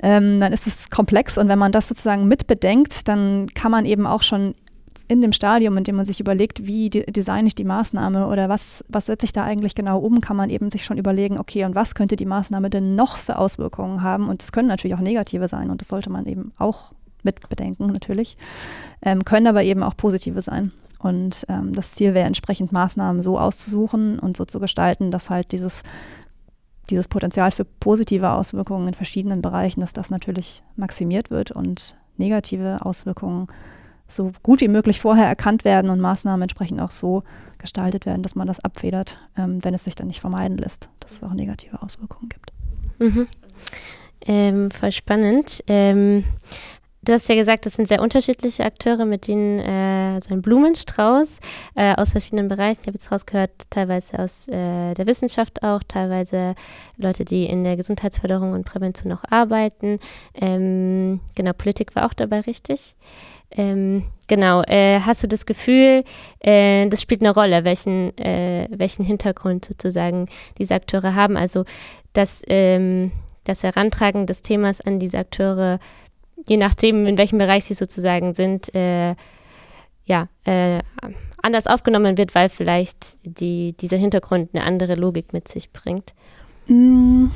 ähm, dann ist es komplex. Und wenn man das sozusagen mitbedenkt, dann kann man eben auch schon in dem Stadium, in dem man sich überlegt, wie de designe ich die Maßnahme oder was, was setze ich da eigentlich genau um, kann man eben sich schon überlegen, okay, und was könnte die Maßnahme denn noch für Auswirkungen haben? Und das können natürlich auch negative sein und das sollte man eben auch mit bedenken, natürlich, ähm, können aber eben auch positive sein. Und ähm, das Ziel wäre entsprechend Maßnahmen so auszusuchen und so zu gestalten, dass halt dieses, dieses Potenzial für positive Auswirkungen in verschiedenen Bereichen, dass das natürlich maximiert wird und negative Auswirkungen so gut wie möglich vorher erkannt werden und Maßnahmen entsprechend auch so gestaltet werden, dass man das abfedert, ähm, wenn es sich dann nicht vermeiden lässt, dass es auch negative Auswirkungen gibt. Mhm. Ähm, voll spannend. Ähm, du hast ja gesagt, das sind sehr unterschiedliche Akteure, mit denen äh, so ein Blumenstrauß äh, aus verschiedenen Bereichen. Ich habe jetzt rausgehört, teilweise aus äh, der Wissenschaft auch, teilweise Leute, die in der Gesundheitsförderung und Prävention noch arbeiten. Ähm, genau, Politik war auch dabei richtig. Ähm, genau, äh, hast du das Gefühl, äh, das spielt eine Rolle, welchen, äh, welchen Hintergrund sozusagen diese Akteure haben? Also dass ähm, das Herantragen des Themas an diese Akteure, je nachdem, in welchem Bereich sie sozusagen sind, äh, ja, äh, anders aufgenommen wird, weil vielleicht die, dieser Hintergrund eine andere Logik mit sich bringt? Mm.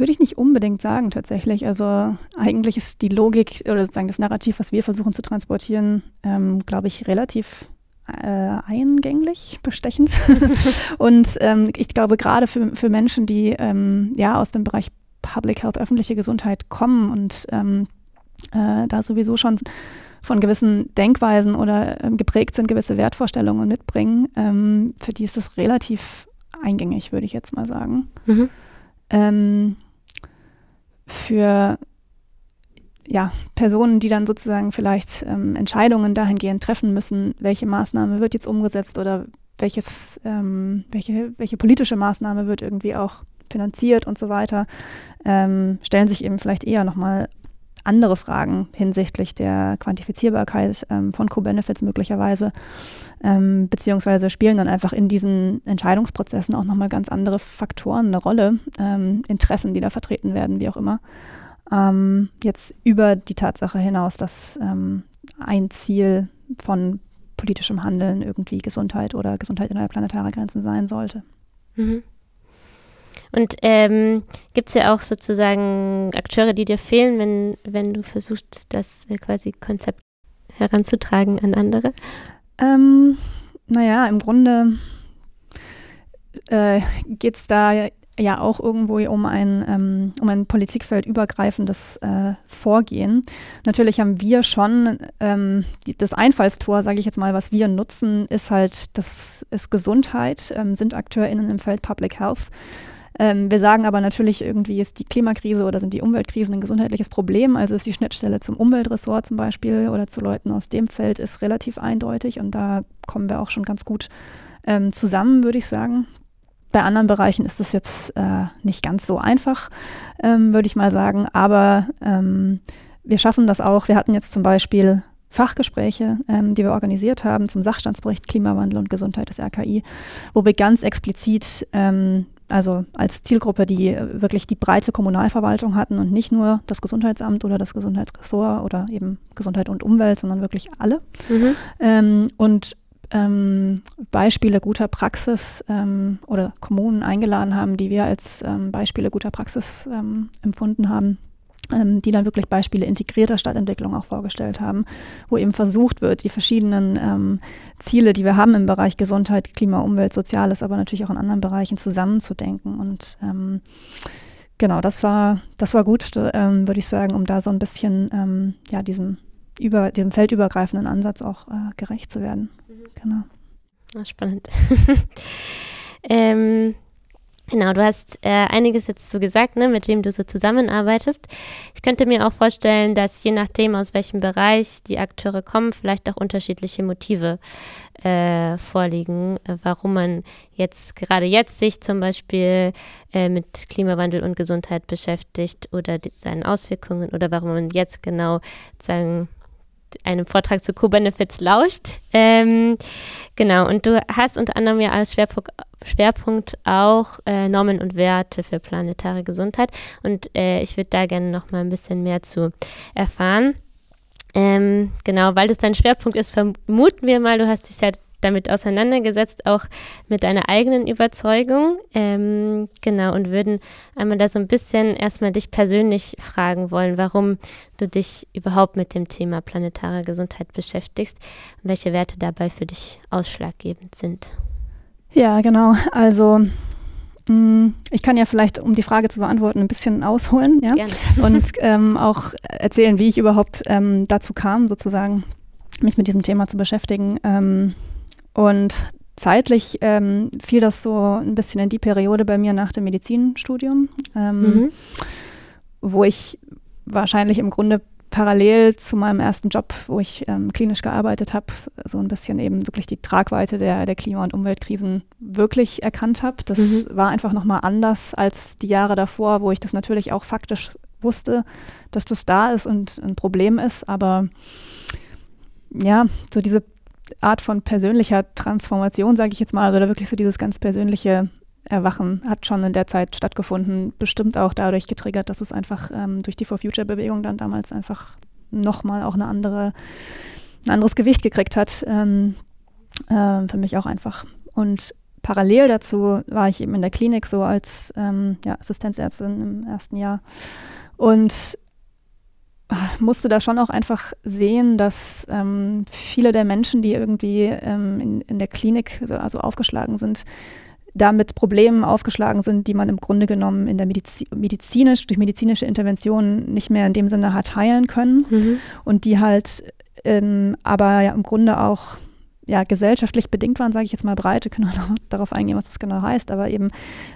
Würde ich nicht unbedingt sagen, tatsächlich. Also eigentlich ist die Logik oder sozusagen das Narrativ, was wir versuchen zu transportieren, ähm, glaube ich, relativ äh, eingänglich, bestechend. und ähm, ich glaube, gerade für, für Menschen, die ähm, ja aus dem Bereich Public Health, öffentliche Gesundheit kommen und ähm, äh, da sowieso schon von gewissen Denkweisen oder äh, geprägt sind, gewisse Wertvorstellungen mitbringen, ähm, für die ist es relativ eingängig, würde ich jetzt mal sagen. Mhm. Ähm, für ja, Personen, die dann sozusagen vielleicht ähm, Entscheidungen dahingehend treffen müssen, welche Maßnahme wird jetzt umgesetzt oder welches, ähm, welche, welche politische Maßnahme wird irgendwie auch finanziert und so weiter, ähm, stellen sich eben vielleicht eher nochmal andere Fragen hinsichtlich der Quantifizierbarkeit ähm, von Co-Benefits möglicherweise, ähm, beziehungsweise spielen dann einfach in diesen Entscheidungsprozessen auch nochmal ganz andere Faktoren eine Rolle, ähm, Interessen, die da vertreten werden, wie auch immer. Ähm, jetzt über die Tatsache hinaus, dass ähm, ein Ziel von politischem Handeln irgendwie Gesundheit oder Gesundheit innerhalb planetarer Grenzen sein sollte. Mhm. Und ähm, gibt es ja auch sozusagen Akteure, die dir fehlen, wenn, wenn du versuchst, das äh, quasi Konzept heranzutragen an andere? Ähm, naja, im Grunde äh, geht es da ja auch irgendwo um ein, ähm, um ein politikfeldübergreifendes äh, Vorgehen. Natürlich haben wir schon ähm, die, das Einfallstor, sage ich jetzt mal, was wir nutzen, ist halt, das ist Gesundheit, ähm, sind AkteurInnen im Feld Public Health. Ähm, wir sagen aber natürlich, irgendwie ist die Klimakrise oder sind die Umweltkrisen ein gesundheitliches Problem. Also ist die Schnittstelle zum Umweltressort zum Beispiel oder zu Leuten aus dem Feld ist relativ eindeutig und da kommen wir auch schon ganz gut ähm, zusammen, würde ich sagen. Bei anderen Bereichen ist das jetzt äh, nicht ganz so einfach, ähm, würde ich mal sagen. Aber ähm, wir schaffen das auch. Wir hatten jetzt zum Beispiel Fachgespräche, ähm, die wir organisiert haben zum Sachstandsbericht Klimawandel und Gesundheit des RKI, wo wir ganz explizit, ähm, also als Zielgruppe, die wirklich die breite Kommunalverwaltung hatten und nicht nur das Gesundheitsamt oder das Gesundheitsressort oder eben Gesundheit und Umwelt, sondern wirklich alle. Mhm. Ähm, und ähm, Beispiele guter Praxis ähm, oder Kommunen eingeladen haben, die wir als ähm, Beispiele guter Praxis ähm, empfunden haben, die dann wirklich Beispiele integrierter Stadtentwicklung auch vorgestellt haben, wo eben versucht wird, die verschiedenen ähm, Ziele, die wir haben im Bereich Gesundheit, Klima, Umwelt, Soziales, aber natürlich auch in anderen Bereichen zusammenzudenken und Genau, das war, das war gut, würde ich sagen, um da so ein bisschen ja, diesem über dem feldübergreifenden Ansatz auch äh, gerecht zu werden. Mhm. Genau. Ah, spannend. ähm, genau, du hast äh, einiges jetzt so gesagt, ne, mit wem du so zusammenarbeitest. Ich könnte mir auch vorstellen, dass je nachdem, aus welchem Bereich die Akteure kommen, vielleicht auch unterschiedliche Motive äh, vorliegen, äh, warum man jetzt gerade jetzt sich zum Beispiel äh, mit Klimawandel und Gesundheit beschäftigt oder die, seinen Auswirkungen oder warum man jetzt genau sagen einem Vortrag zu Co-Benefits lauscht. Ähm, genau, und du hast unter anderem ja als Schwerpunkt, Schwerpunkt auch äh, Normen und Werte für planetare Gesundheit. Und äh, ich würde da gerne noch mal ein bisschen mehr zu erfahren. Ähm, genau, weil das dein Schwerpunkt ist, vermuten wir mal, du hast dich ja damit auseinandergesetzt, auch mit deiner eigenen Überzeugung. Ähm, genau, und würden einmal da so ein bisschen erstmal dich persönlich fragen wollen, warum du dich überhaupt mit dem Thema planetare Gesundheit beschäftigst und welche Werte dabei für dich ausschlaggebend sind. Ja, genau. Also mm, ich kann ja vielleicht, um die Frage zu beantworten, ein bisschen ausholen ja? Gerne. und ähm, auch erzählen, wie ich überhaupt ähm, dazu kam, sozusagen mich mit diesem Thema zu beschäftigen. Ähm, und zeitlich ähm, fiel das so ein bisschen in die Periode bei mir nach dem Medizinstudium, ähm, mhm. wo ich wahrscheinlich im Grunde parallel zu meinem ersten Job, wo ich ähm, klinisch gearbeitet habe, so ein bisschen eben wirklich die Tragweite der, der Klima- und Umweltkrisen wirklich erkannt habe. Das mhm. war einfach nochmal anders als die Jahre davor, wo ich das natürlich auch faktisch wusste, dass das da ist und ein Problem ist. Aber ja, so diese Art von persönlicher Transformation, sage ich jetzt mal, oder wirklich so dieses ganz persönliche Erwachen hat schon in der Zeit stattgefunden, bestimmt auch dadurch getriggert, dass es einfach ähm, durch die For Future Bewegung dann damals einfach nochmal auch eine andere, ein anderes Gewicht gekriegt hat. Ähm, äh, für mich auch einfach. Und parallel dazu war ich eben in der Klinik so als ähm, ja, Assistenzärztin im ersten Jahr und musste da schon auch einfach sehen, dass ähm, viele der Menschen, die irgendwie ähm, in, in der Klinik also aufgeschlagen sind, damit Problemen aufgeschlagen sind, die man im Grunde genommen in der Medizi medizinisch, durch medizinische Interventionen nicht mehr in dem Sinne hat heilen können mhm. und die halt ähm, aber ja im Grunde auch ja, gesellschaftlich bedingt waren, sage ich jetzt mal breit, wir können auch noch darauf eingehen, was das genau heißt, aber eben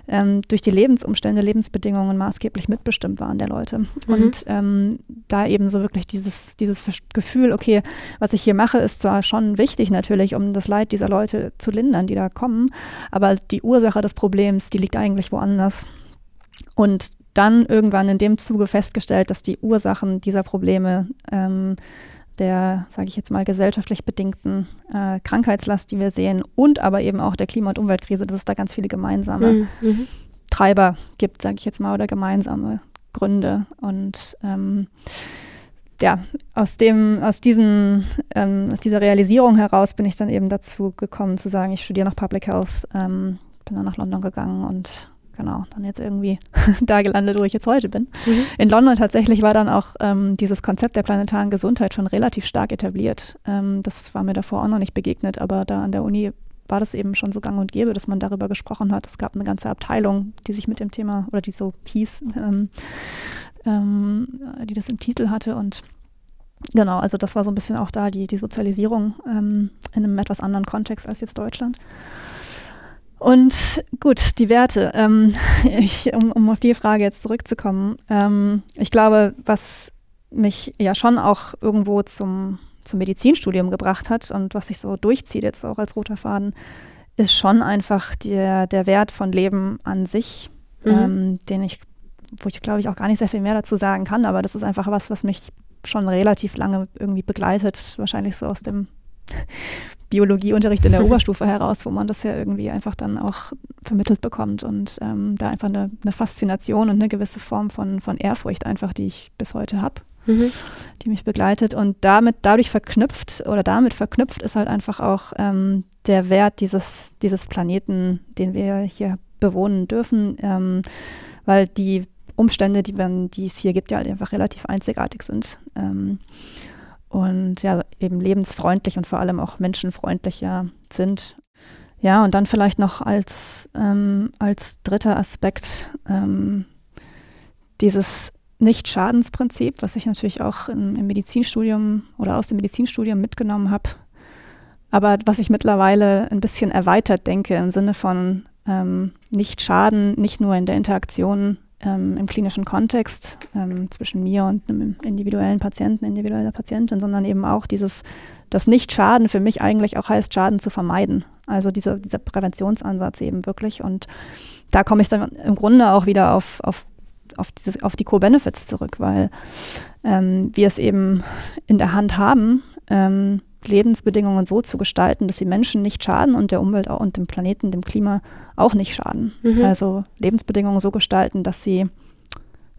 ähm, durch die Lebensumstände, Lebensbedingungen maßgeblich mitbestimmt waren der Leute. Mhm. Und ähm, da eben so wirklich dieses, dieses Gefühl, okay, was ich hier mache, ist zwar schon wichtig natürlich, um das Leid dieser Leute zu lindern, die da kommen, aber die Ursache des Problems, die liegt eigentlich woanders. Und dann irgendwann in dem Zuge festgestellt, dass die Ursachen dieser Probleme ähm, der, sage ich jetzt mal, gesellschaftlich bedingten äh, Krankheitslast, die wir sehen, und aber eben auch der Klima- und Umweltkrise, dass es da ganz viele gemeinsame mhm. mhm. Treiber gibt, sage ich jetzt mal, oder gemeinsame Gründe. Und ähm, ja, aus dem, aus diesen, ähm, aus dieser Realisierung heraus bin ich dann eben dazu gekommen zu sagen, ich studiere noch Public Health, ähm, bin dann nach London gegangen und genau, dann jetzt irgendwie da gelandet, wo ich jetzt heute bin. Mhm. In London tatsächlich war dann auch ähm, dieses Konzept der planetaren Gesundheit schon relativ stark etabliert. Ähm, das war mir davor auch noch nicht begegnet, aber da an der Uni war das eben schon so gang und gäbe, dass man darüber gesprochen hat. Es gab eine ganze Abteilung, die sich mit dem Thema oder die so hieß, ähm, ähm, die das im Titel hatte und Genau, also das war so ein bisschen auch da die, die Sozialisierung ähm, in einem etwas anderen Kontext als jetzt Deutschland. Und gut, die Werte. Ähm, ich, um, um, auf die Frage jetzt zurückzukommen. Ähm, ich glaube, was mich ja schon auch irgendwo zum, zum Medizinstudium gebracht hat und was sich so durchzieht jetzt auch als roter Faden, ist schon einfach der, der Wert von Leben an sich, mhm. ähm, den ich, wo ich glaube ich auch gar nicht sehr viel mehr dazu sagen kann, aber das ist einfach was, was mich schon relativ lange irgendwie begleitet, wahrscheinlich so aus dem Biologieunterricht in der Oberstufe heraus, wo man das ja irgendwie einfach dann auch vermittelt bekommt und ähm, da einfach eine, eine, Faszination und eine gewisse Form von, von Ehrfurcht einfach, die ich bis heute habe, mhm. die mich begleitet und damit dadurch verknüpft oder damit verknüpft ist halt einfach auch ähm, der Wert dieses, dieses Planeten, den wir hier bewohnen dürfen, ähm, weil die Umstände, die, man, die es hier gibt, ja halt einfach relativ einzigartig sind. Ähm, und ja, eben lebensfreundlich und vor allem auch menschenfreundlicher sind. Ja, und dann vielleicht noch als, ähm, als dritter Aspekt ähm, dieses Nicht-Schadensprinzip, was ich natürlich auch im, im Medizinstudium oder aus dem Medizinstudium mitgenommen habe, aber was ich mittlerweile ein bisschen erweitert denke im Sinne von ähm, nicht Schaden, nicht nur in der Interaktion ähm, im klinischen Kontext ähm, zwischen mir und einem individuellen Patienten, individueller Patientin, sondern eben auch dieses, das Nicht-Schaden für mich eigentlich auch heißt, Schaden zu vermeiden. Also dieser, dieser Präventionsansatz eben wirklich. Und da komme ich dann im Grunde auch wieder auf, auf, auf, dieses, auf die Co-Benefits zurück, weil ähm, wir es eben in der Hand haben, ähm, Lebensbedingungen so zu gestalten, dass sie Menschen nicht schaden und der Umwelt und dem Planeten, dem Klima auch nicht schaden. Mhm. Also Lebensbedingungen so gestalten, dass sie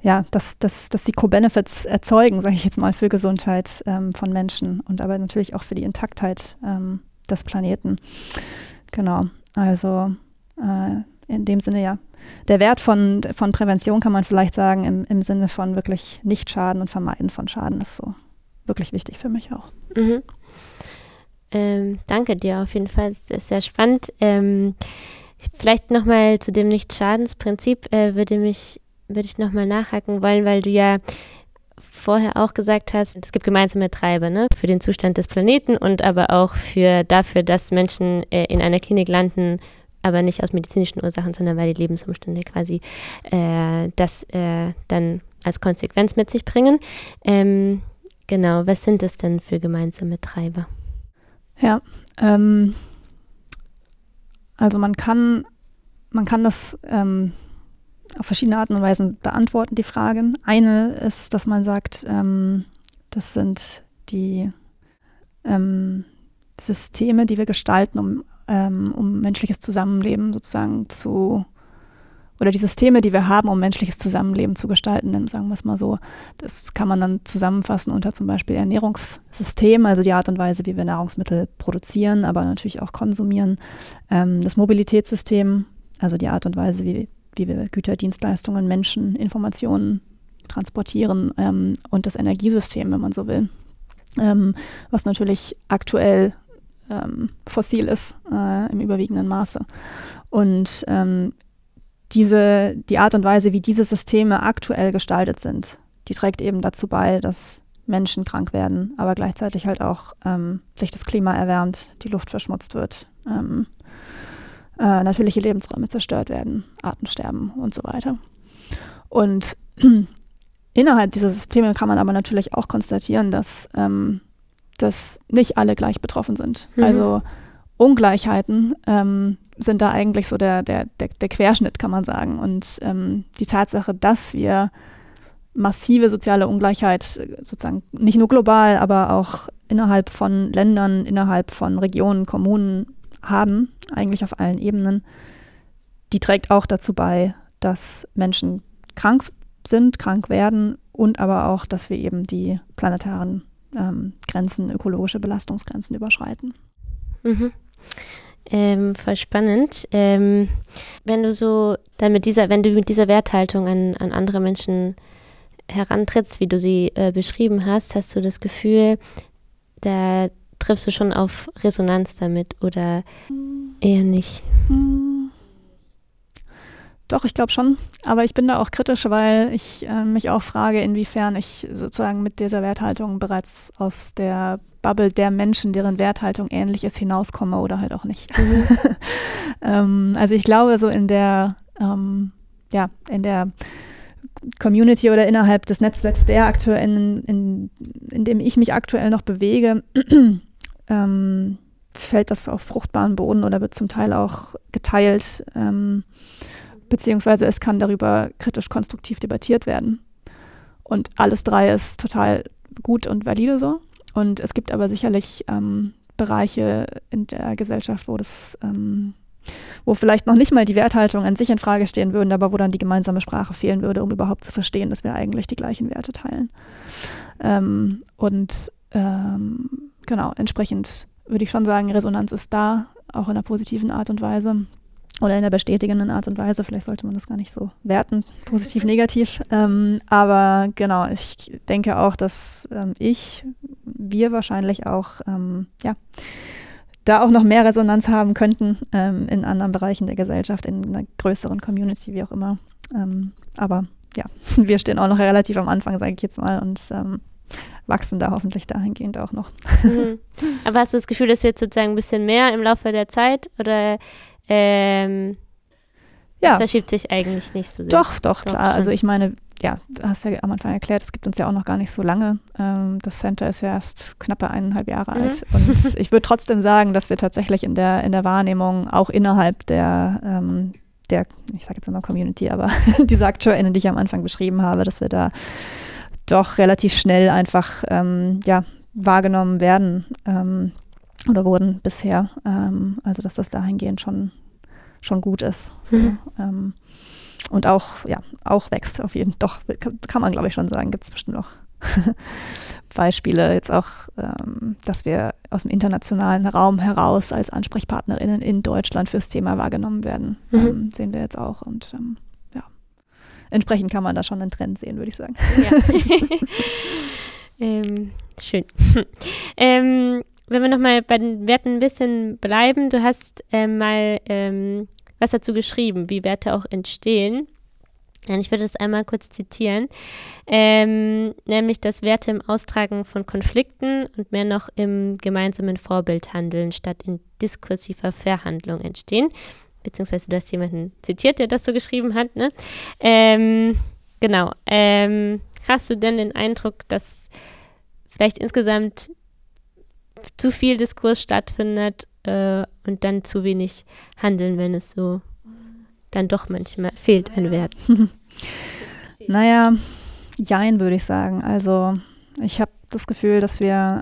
ja, dass, dass, dass sie Co-Benefits erzeugen, sage ich jetzt mal, für Gesundheit ähm, von Menschen und aber natürlich auch für die Intaktheit ähm, des Planeten. Genau. Also äh, in dem Sinne ja. Der Wert von, von Prävention kann man vielleicht sagen, im, im Sinne von wirklich Nicht-Schaden und Vermeiden von Schaden ist so wirklich wichtig für mich auch. Mhm. Ähm, danke dir auf jeden Fall. Das ist sehr spannend. Ähm, vielleicht nochmal zu dem Nicht-Schadensprinzip äh, würde mich würde ich nochmal nachhaken wollen, weil du ja vorher auch gesagt hast, es gibt gemeinsame Treiber ne? für den Zustand des Planeten und aber auch für dafür, dass Menschen äh, in einer Klinik landen, aber nicht aus medizinischen Ursachen, sondern weil die Lebensumstände quasi äh, das äh, dann als Konsequenz mit sich bringen. Ähm, genau, was sind das denn für gemeinsame Treiber? Ja, ähm, also man kann, man kann das ähm, auf verschiedene Arten und Weisen beantworten, die Fragen. Eine ist, dass man sagt, ähm, das sind die ähm, Systeme, die wir gestalten, um, ähm, um menschliches Zusammenleben sozusagen zu oder die Systeme, die wir haben, um menschliches Zusammenleben zu gestalten, sagen wir es mal so. Das kann man dann zusammenfassen unter zum Beispiel Ernährungssystem, also die Art und Weise, wie wir Nahrungsmittel produzieren, aber natürlich auch konsumieren. Ähm, das Mobilitätssystem, also die Art und Weise, wie, wie wir Güter, Dienstleistungen, Menschen, Informationen transportieren ähm, und das Energiesystem, wenn man so will, ähm, was natürlich aktuell fossil ist äh, im überwiegenden Maße. Und ähm, diese, die Art und Weise, wie diese Systeme aktuell gestaltet sind, die trägt eben dazu bei, dass Menschen krank werden, aber gleichzeitig halt auch ähm, sich das Klima erwärmt, die Luft verschmutzt wird, ähm, äh, natürliche Lebensräume zerstört werden, Arten sterben und so weiter. Und innerhalb dieser Systeme kann man aber natürlich auch konstatieren, dass, ähm, dass nicht alle gleich betroffen sind. Mhm. Also Ungleichheiten ähm, sind da eigentlich so der, der, der, der, Querschnitt, kann man sagen. Und ähm, die Tatsache, dass wir massive soziale Ungleichheit sozusagen nicht nur global, aber auch innerhalb von Ländern, innerhalb von Regionen, Kommunen haben, eigentlich auf allen Ebenen, die trägt auch dazu bei, dass Menschen krank sind, krank werden und aber auch, dass wir eben die planetaren ähm, Grenzen, ökologische Belastungsgrenzen überschreiten. Mhm. Ähm, voll spannend. Ähm, wenn du so dann mit dieser, wenn du mit dieser Werthaltung an, an andere Menschen herantrittst, wie du sie äh, beschrieben hast, hast du das Gefühl, da, triffst du schon auf Resonanz damit oder eher nicht? Hm. Doch, ich glaube schon. Aber ich bin da auch kritisch, weil ich äh, mich auch frage, inwiefern ich sozusagen mit dieser Werthaltung bereits aus der Bubble der Menschen, deren Werthaltung ähnlich ist, hinauskomme oder halt auch nicht. Mhm. ähm, also ich glaube, so in der, ähm, ja, in der Community oder innerhalb des Netzwerks der Akteure, in, in, in dem ich mich aktuell noch bewege, ähm, fällt das auf fruchtbaren Boden oder wird zum Teil auch geteilt, ähm, beziehungsweise es kann darüber kritisch konstruktiv debattiert werden. Und alles drei ist total gut und valide so. Und es gibt aber sicherlich ähm, Bereiche in der Gesellschaft, wo das ähm, wo vielleicht noch nicht mal die Werthaltung an sich in Frage stehen würden, aber wo dann die gemeinsame Sprache fehlen würde, um überhaupt zu verstehen, dass wir eigentlich die gleichen Werte teilen. Ähm, und ähm, genau, entsprechend würde ich schon sagen, Resonanz ist da, auch in einer positiven Art und Weise oder in einer bestätigenden Art und Weise. Vielleicht sollte man das gar nicht so werten, positiv, negativ. Ähm, aber genau, ich denke auch, dass ähm, ich, wir wahrscheinlich auch, ähm, ja, da auch noch mehr Resonanz haben könnten ähm, in anderen Bereichen der Gesellschaft, in einer größeren Community, wie auch immer. Ähm, aber ja, wir stehen auch noch relativ am Anfang, sage ich jetzt mal, und ähm, wachsen da hoffentlich dahingehend auch noch. Mhm. Aber hast du das Gefühl, dass wird sozusagen ein bisschen mehr im Laufe der Zeit oder ähm, ja. das verschiebt sich eigentlich nicht so sehr? Doch, doch, doch klar. Schon. Also ich meine, ja, hast ja am Anfang erklärt, es gibt uns ja auch noch gar nicht so lange. Ähm, das Center ist ja erst knappe eineinhalb Jahre mhm. alt. Und ich würde trotzdem sagen, dass wir tatsächlich in der, in der Wahrnehmung auch innerhalb der, ähm, der ich sage jetzt immer Community, aber diese AkteurInnen, die ich am Anfang beschrieben habe, dass wir da doch relativ schnell einfach ähm, ja, wahrgenommen werden ähm, oder wurden bisher. Ähm, also dass das dahingehend schon, schon gut ist. So, mhm. Ähm, und auch, ja, auch wächst auf jeden Fall. Doch, kann man glaube ich schon sagen, gibt es bestimmt noch Beispiele jetzt auch, ähm, dass wir aus dem internationalen Raum heraus als AnsprechpartnerInnen in Deutschland fürs Thema wahrgenommen werden. Mhm. Ähm, sehen wir jetzt auch. Und ähm, ja, entsprechend kann man da schon einen Trend sehen, würde ich sagen. Ja. ähm, schön. ähm, wenn wir nochmal bei den Werten ein bisschen bleiben, du hast äh, mal ähm, was dazu geschrieben, wie Werte auch entstehen. Und ich würde das einmal kurz zitieren, ähm, nämlich dass Werte im Austragen von Konflikten und mehr noch im gemeinsamen Vorbildhandeln statt in diskursiver Verhandlung entstehen. Beziehungsweise du hast jemanden zitiert, der das so geschrieben hat. Ne? Ähm, genau. Hast du denn den Eindruck, dass vielleicht insgesamt zu viel Diskurs stattfindet äh, und dann zu wenig handeln, wenn es so dann doch manchmal fehlt ein Wert. naja, jein würde ich sagen. Also ich habe das Gefühl, dass wir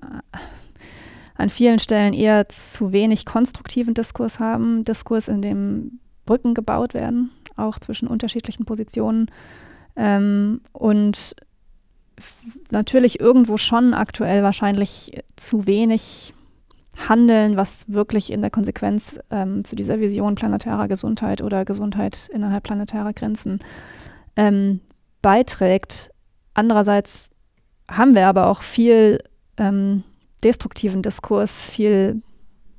an vielen Stellen eher zu wenig konstruktiven Diskurs haben. Diskurs, in dem Brücken gebaut werden, auch zwischen unterschiedlichen Positionen. Ähm, und natürlich irgendwo schon aktuell wahrscheinlich zu wenig handeln, was wirklich in der Konsequenz ähm, zu dieser Vision planetärer Gesundheit oder Gesundheit innerhalb planetärer Grenzen ähm, beiträgt. Andererseits haben wir aber auch viel ähm, destruktiven Diskurs, viel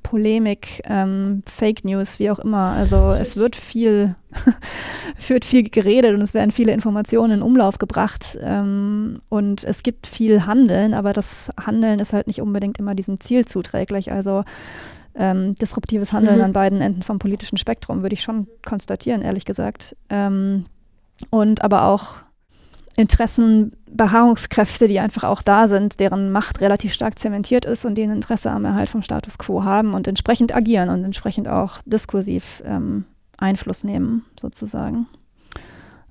Polemik, ähm, Fake News, wie auch immer. Also es wird viel, wird viel geredet und es werden viele Informationen in Umlauf gebracht ähm, und es gibt viel Handeln, aber das Handeln ist halt nicht unbedingt immer diesem Ziel zuträglich. Also ähm, disruptives Handeln mhm. an beiden Enden vom politischen Spektrum würde ich schon konstatieren, ehrlich gesagt. Ähm, und aber auch Interessenbeharrungskräfte, die einfach auch da sind, deren Macht relativ stark zementiert ist und die ein Interesse am Erhalt vom Status quo haben und entsprechend agieren und entsprechend auch diskursiv ähm, Einfluss nehmen, sozusagen.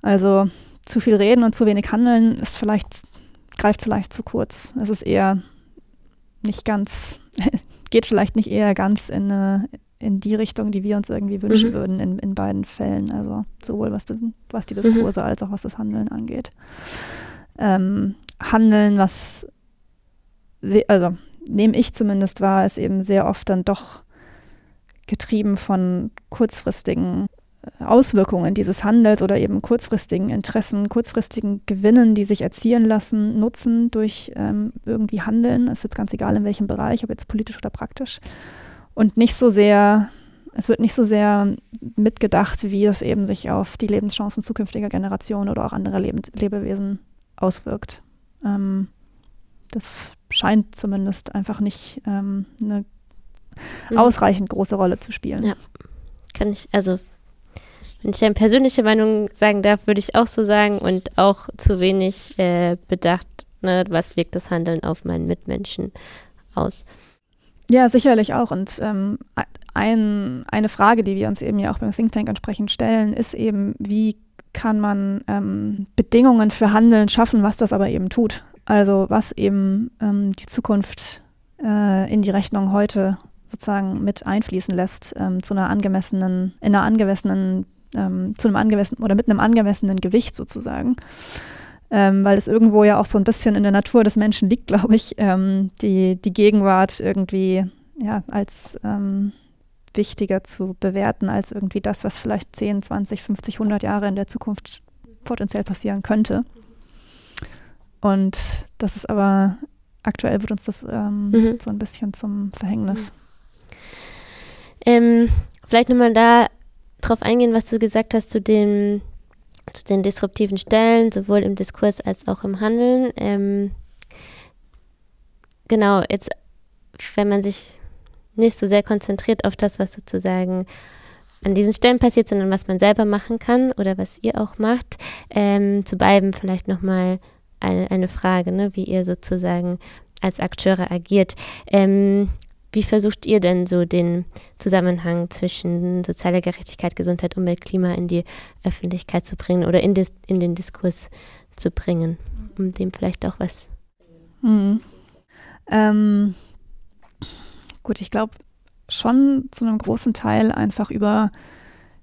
Also zu viel reden und zu wenig handeln ist vielleicht, greift vielleicht zu kurz. Es ist eher nicht ganz, geht vielleicht nicht eher ganz in eine, in die Richtung, die wir uns irgendwie wünschen mhm. würden in, in beiden Fällen. Also sowohl was, das, was die. Diskurse mhm. als auch was das Handeln angeht. Ähm, Handeln, was, also nehme ich zumindest wahr, ist eben sehr oft dann doch getrieben von kurzfristigen Auswirkungen dieses Handels oder eben kurzfristigen Interessen, kurzfristigen Gewinnen, die sich erzielen lassen, nutzen durch ähm, irgendwie Handeln. Ist jetzt ganz egal in welchem Bereich, ob jetzt politisch oder praktisch. Und nicht so sehr, es wird nicht so sehr mitgedacht, wie es eben sich auf die Lebenschancen zukünftiger Generationen oder auch anderer Leb Lebewesen auswirkt. Ähm, das scheint zumindest einfach nicht ähm, eine mhm. ausreichend große Rolle zu spielen. Ja, kann ich, also wenn ich eine persönliche Meinung sagen darf, würde ich auch so sagen und auch zu wenig äh, bedacht, ne, was wirkt das Handeln auf meinen Mitmenschen aus. Ja, sicherlich auch. Und ähm, ein, eine Frage, die wir uns eben ja auch beim Think Tank entsprechend stellen, ist eben, wie kann man ähm, Bedingungen für Handeln schaffen, was das aber eben tut. Also was eben ähm, die Zukunft äh, in die Rechnung heute sozusagen mit einfließen lässt, ähm, zu einer angemessenen, in einer angemessenen ähm, zu einem angemessenen oder mit einem angemessenen Gewicht sozusagen. Ähm, weil es irgendwo ja auch so ein bisschen in der Natur des Menschen liegt, glaube ich, ähm, die, die Gegenwart irgendwie ja, als ähm, wichtiger zu bewerten als irgendwie das, was vielleicht 10, 20, 50, 100 Jahre in der Zukunft potenziell passieren könnte. Und das ist aber, aktuell wird uns das ähm, mhm. so ein bisschen zum Verhängnis. Ähm, vielleicht nochmal da drauf eingehen, was du gesagt hast zu den, zu den disruptiven Stellen, sowohl im Diskurs als auch im Handeln. Ähm, genau, jetzt, wenn man sich nicht so sehr konzentriert auf das, was sozusagen an diesen Stellen passiert, sondern was man selber machen kann oder was ihr auch macht, ähm, zu beiden vielleicht nochmal eine, eine Frage, ne, wie ihr sozusagen als Akteure agiert. Ähm, wie versucht ihr denn so den Zusammenhang zwischen sozialer Gerechtigkeit, Gesundheit, Umwelt, Klima in die Öffentlichkeit zu bringen oder in, des, in den Diskurs zu bringen, um dem vielleicht auch was? Hm. Ähm, gut, ich glaube schon zu einem großen Teil einfach über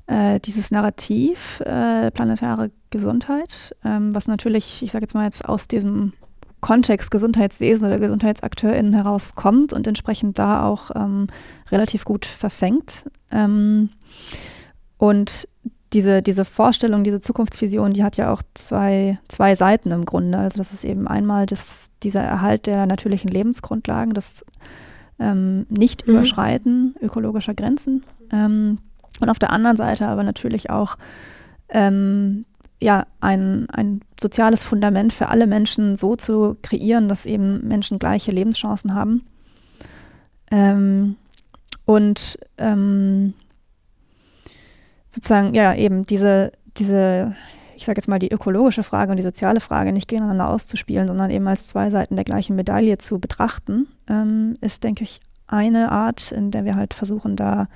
äh, dieses Narrativ äh, planetare Gesundheit, ähm, was natürlich, ich sage jetzt mal jetzt aus diesem Kontext Gesundheitswesen oder GesundheitsakteurInnen herauskommt und entsprechend da auch ähm, relativ gut verfängt. Ähm, und diese, diese Vorstellung, diese Zukunftsvision, die hat ja auch zwei, zwei Seiten im Grunde. Also das ist eben einmal das, dieser Erhalt der natürlichen Lebensgrundlagen, das ähm, Nicht-Überschreiten mhm. ökologischer Grenzen. Ähm, und auf der anderen Seite aber natürlich auch ähm, ja, ein, ein soziales Fundament für alle Menschen so zu kreieren, dass eben Menschen gleiche Lebenschancen haben. Ähm, und ähm, sozusagen, ja, eben diese, diese, ich sage jetzt mal, die ökologische Frage und die soziale Frage nicht gegeneinander auszuspielen, sondern eben als zwei Seiten der gleichen Medaille zu betrachten, ähm, ist, denke ich, eine Art, in der wir halt versuchen, da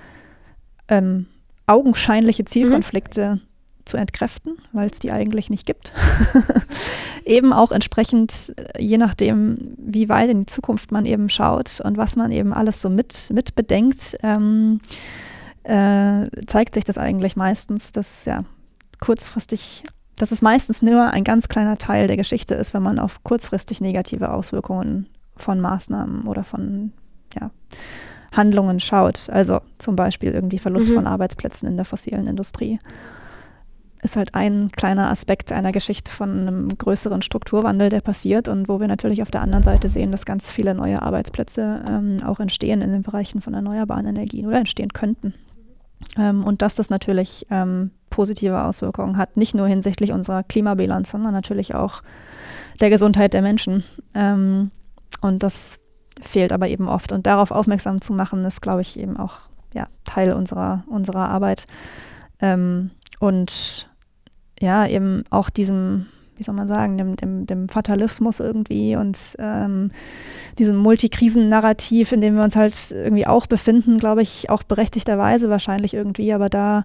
ähm, augenscheinliche Zielkonflikte mhm zu entkräften, weil es die eigentlich nicht gibt. eben auch entsprechend, äh, je nachdem, wie weit in die Zukunft man eben schaut und was man eben alles so mit, mit bedenkt, ähm, äh, zeigt sich das eigentlich meistens, dass ja kurzfristig, dass es meistens nur ein ganz kleiner Teil der Geschichte ist, wenn man auf kurzfristig negative Auswirkungen von Maßnahmen oder von ja, Handlungen schaut. Also zum Beispiel irgendwie Verlust mhm. von Arbeitsplätzen in der fossilen Industrie ist halt ein kleiner Aspekt einer Geschichte von einem größeren Strukturwandel, der passiert und wo wir natürlich auf der anderen Seite sehen, dass ganz viele neue Arbeitsplätze ähm, auch entstehen in den Bereichen von erneuerbaren Energien oder entstehen könnten. Ähm, und dass das natürlich ähm, positive Auswirkungen hat, nicht nur hinsichtlich unserer Klimabilanz, sondern natürlich auch der Gesundheit der Menschen. Ähm, und das fehlt aber eben oft. Und darauf aufmerksam zu machen, ist, glaube ich, eben auch ja, Teil unserer, unserer Arbeit. Ähm, und ja, eben auch diesem, wie soll man sagen, dem, dem, dem Fatalismus irgendwie und ähm, diesem Multikrisen-Narrativ, in dem wir uns halt irgendwie auch befinden, glaube ich, auch berechtigterweise wahrscheinlich irgendwie, aber da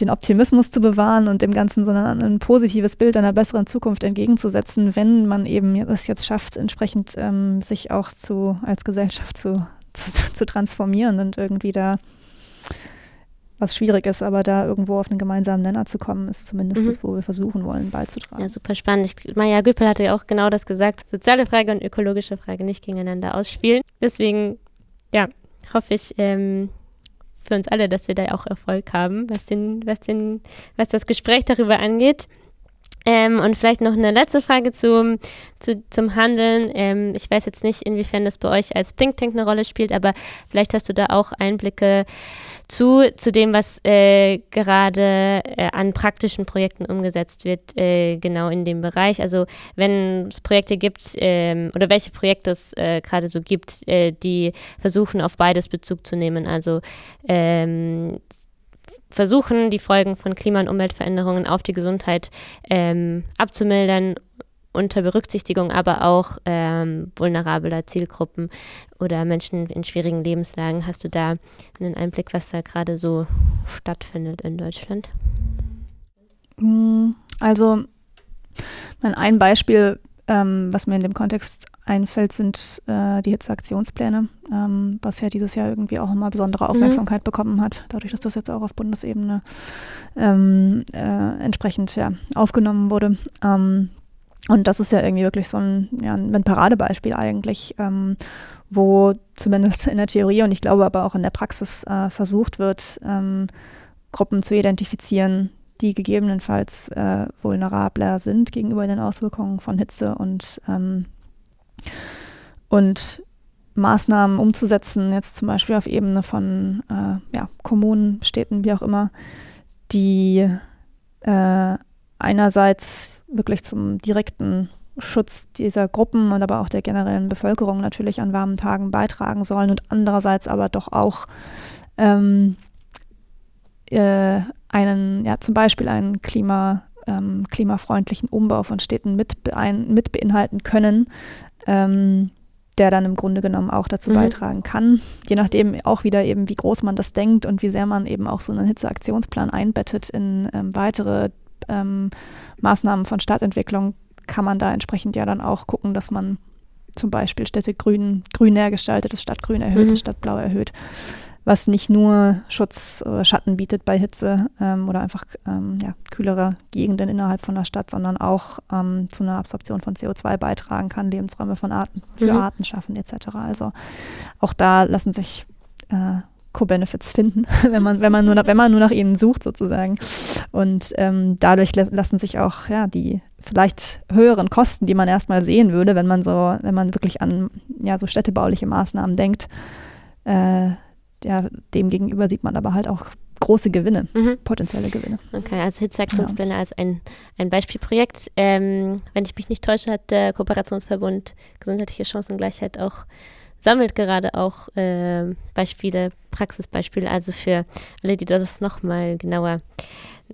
den Optimismus zu bewahren und dem Ganzen so ein, ein positives Bild einer besseren Zukunft entgegenzusetzen, wenn man eben es jetzt schafft, entsprechend ähm, sich auch zu, als Gesellschaft zu, zu, zu transformieren und irgendwie da was schwierig ist, aber da irgendwo auf einen gemeinsamen Nenner zu kommen, ist zumindest mhm. das, wo wir versuchen wollen, beizutragen. Ja, super spannend. Ich, Maja Güppel hatte ja auch genau das gesagt, soziale Frage und ökologische Frage nicht gegeneinander ausspielen. Deswegen, ja, hoffe ich, ähm, für uns alle, dass wir da auch Erfolg haben, was, den, was, den, was das Gespräch darüber angeht. Ähm, und vielleicht noch eine letzte Frage zum, zu, zum Handeln. Ähm, ich weiß jetzt nicht, inwiefern das bei euch als Think Tank eine Rolle spielt, aber vielleicht hast du da auch Einblicke zu, zu dem, was äh, gerade äh, an praktischen Projekten umgesetzt wird, äh, genau in dem Bereich. Also wenn es Projekte gibt ähm, oder welche Projekte es äh, gerade so gibt, äh, die versuchen, auf beides Bezug zu nehmen. Also ähm, versuchen, die Folgen von Klima- und Umweltveränderungen auf die Gesundheit ähm, abzumildern unter Berücksichtigung aber auch ähm, vulnerabler Zielgruppen oder Menschen in schwierigen Lebenslagen. Hast du da einen Einblick, was da gerade so stattfindet in Deutschland? Mm, also ein Beispiel, ähm, was mir in dem Kontext einfällt, sind äh, die Hitzeaktionspläne, ähm, was ja dieses Jahr irgendwie auch immer besondere mhm. Aufmerksamkeit mhm. bekommen hat, dadurch, dass das jetzt auch auf Bundesebene ähm, äh, entsprechend ja, aufgenommen wurde. Ähm, und das ist ja irgendwie wirklich so ein, ja, ein Paradebeispiel eigentlich, ähm, wo zumindest in der Theorie und ich glaube aber auch in der Praxis äh, versucht wird, ähm, Gruppen zu identifizieren, die gegebenenfalls äh, vulnerabler sind gegenüber den Auswirkungen von Hitze und, ähm, und Maßnahmen umzusetzen, jetzt zum Beispiel auf Ebene von äh, ja, Kommunen, Städten, wie auch immer, die äh, einerseits wirklich zum direkten Schutz dieser Gruppen und aber auch der generellen Bevölkerung natürlich an warmen Tagen beitragen sollen und andererseits aber doch auch ähm, äh, einen, ja, zum Beispiel einen Klima, ähm, klimafreundlichen Umbau von Städten mit, bein, mit beinhalten können, ähm, der dann im Grunde genommen auch dazu mhm. beitragen kann, je nachdem auch wieder eben, wie groß man das denkt und wie sehr man eben auch so einen Hitzeaktionsplan einbettet in ähm, weitere ähm, Maßnahmen von Stadtentwicklung kann man da entsprechend ja dann auch gucken, dass man zum Beispiel Städte grün, grüner gestaltet, das Stadtgrün erhöht, mhm. das Stadtblau erhöht, was nicht nur Schutz oder Schatten bietet bei Hitze ähm, oder einfach ähm, ja, kühlere Gegenden innerhalb von der Stadt, sondern auch ähm, zu einer Absorption von CO2 beitragen kann, Lebensräume von Arten, für mhm. Arten schaffen etc. Also auch da lassen sich äh, Co-Benefits finden, wenn man, wenn, man nur nach, wenn man nur nach ihnen sucht sozusagen. Und ähm, dadurch lassen sich auch ja, die vielleicht höheren Kosten, die man erstmal sehen würde, wenn man so, wenn man wirklich an ja, so städtebauliche Maßnahmen denkt, äh, ja, dem gegenüber sieht man aber halt auch große Gewinne, mhm. potenzielle Gewinne. Okay, also Hitzaktionspläne ja. als ein, ein Beispielprojekt. Ähm, wenn ich mich nicht täusche, hat der Kooperationsverbund Gesundheitliche Chancengleichheit auch sammelt gerade auch äh, Beispiele, Praxisbeispiele, also für alle, die das nochmal genauer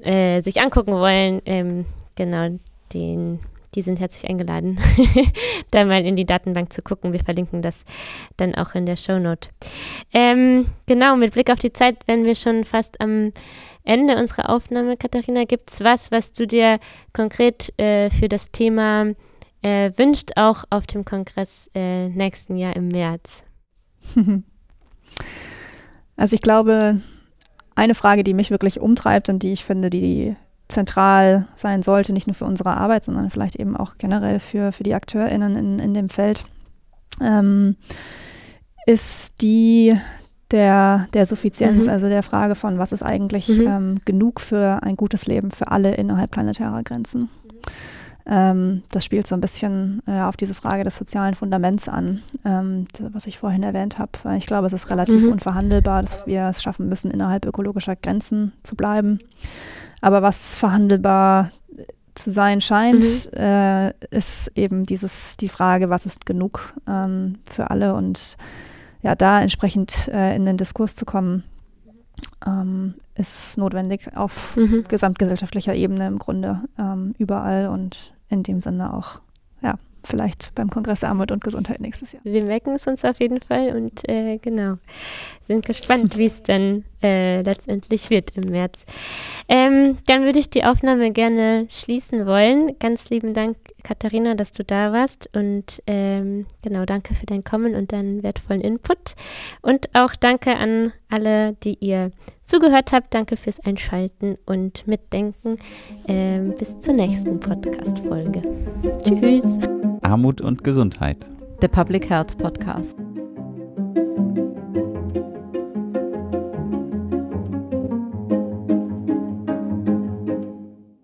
äh, sich angucken wollen, ähm, genau, den, die sind herzlich eingeladen, da mal in die Datenbank zu gucken. Wir verlinken das dann auch in der Shownote. Ähm, genau, mit Blick auf die Zeit, wenn wir schon fast am Ende unserer Aufnahme, Katharina, gibt es was, was du dir konkret äh, für das Thema äh, wünscht auch auf dem Kongress äh, nächsten Jahr im März? Also ich glaube, eine Frage, die mich wirklich umtreibt und die ich finde, die zentral sein sollte, nicht nur für unsere Arbeit, sondern vielleicht eben auch generell für, für die AkteurInnen in, in dem Feld, ähm, ist die der, der Suffizienz, mhm. also der Frage von, was ist eigentlich mhm. ähm, genug für ein gutes Leben für alle innerhalb planetärer Grenzen. Mhm. Ähm, das spielt so ein bisschen äh, auf diese Frage des sozialen Fundaments an, ähm, was ich vorhin erwähnt habe. Ich glaube, es ist relativ mhm. unverhandelbar, dass wir es schaffen müssen, innerhalb ökologischer Grenzen zu bleiben. Aber was verhandelbar zu sein scheint, mhm. äh, ist eben dieses, die Frage, was ist genug ähm, für alle und ja, da entsprechend äh, in den Diskurs zu kommen, ähm, ist notwendig auf mhm. gesamtgesellschaftlicher Ebene im Grunde ähm, überall und in dem Sinne auch, vielleicht beim Kongress Armut und Gesundheit nächstes Jahr. Wir merken es uns auf jeden Fall und äh, genau, sind gespannt, wie es dann äh, letztendlich wird im März. Ähm, dann würde ich die Aufnahme gerne schließen wollen. Ganz lieben Dank, Katharina, dass du da warst und ähm, genau, danke für dein Kommen und deinen wertvollen Input und auch danke an alle, die ihr zugehört habt. Danke fürs Einschalten und Mitdenken. Ähm, bis zur nächsten Podcast-Folge. Tschüss. Armut und Gesundheit. Der Public Health Podcast.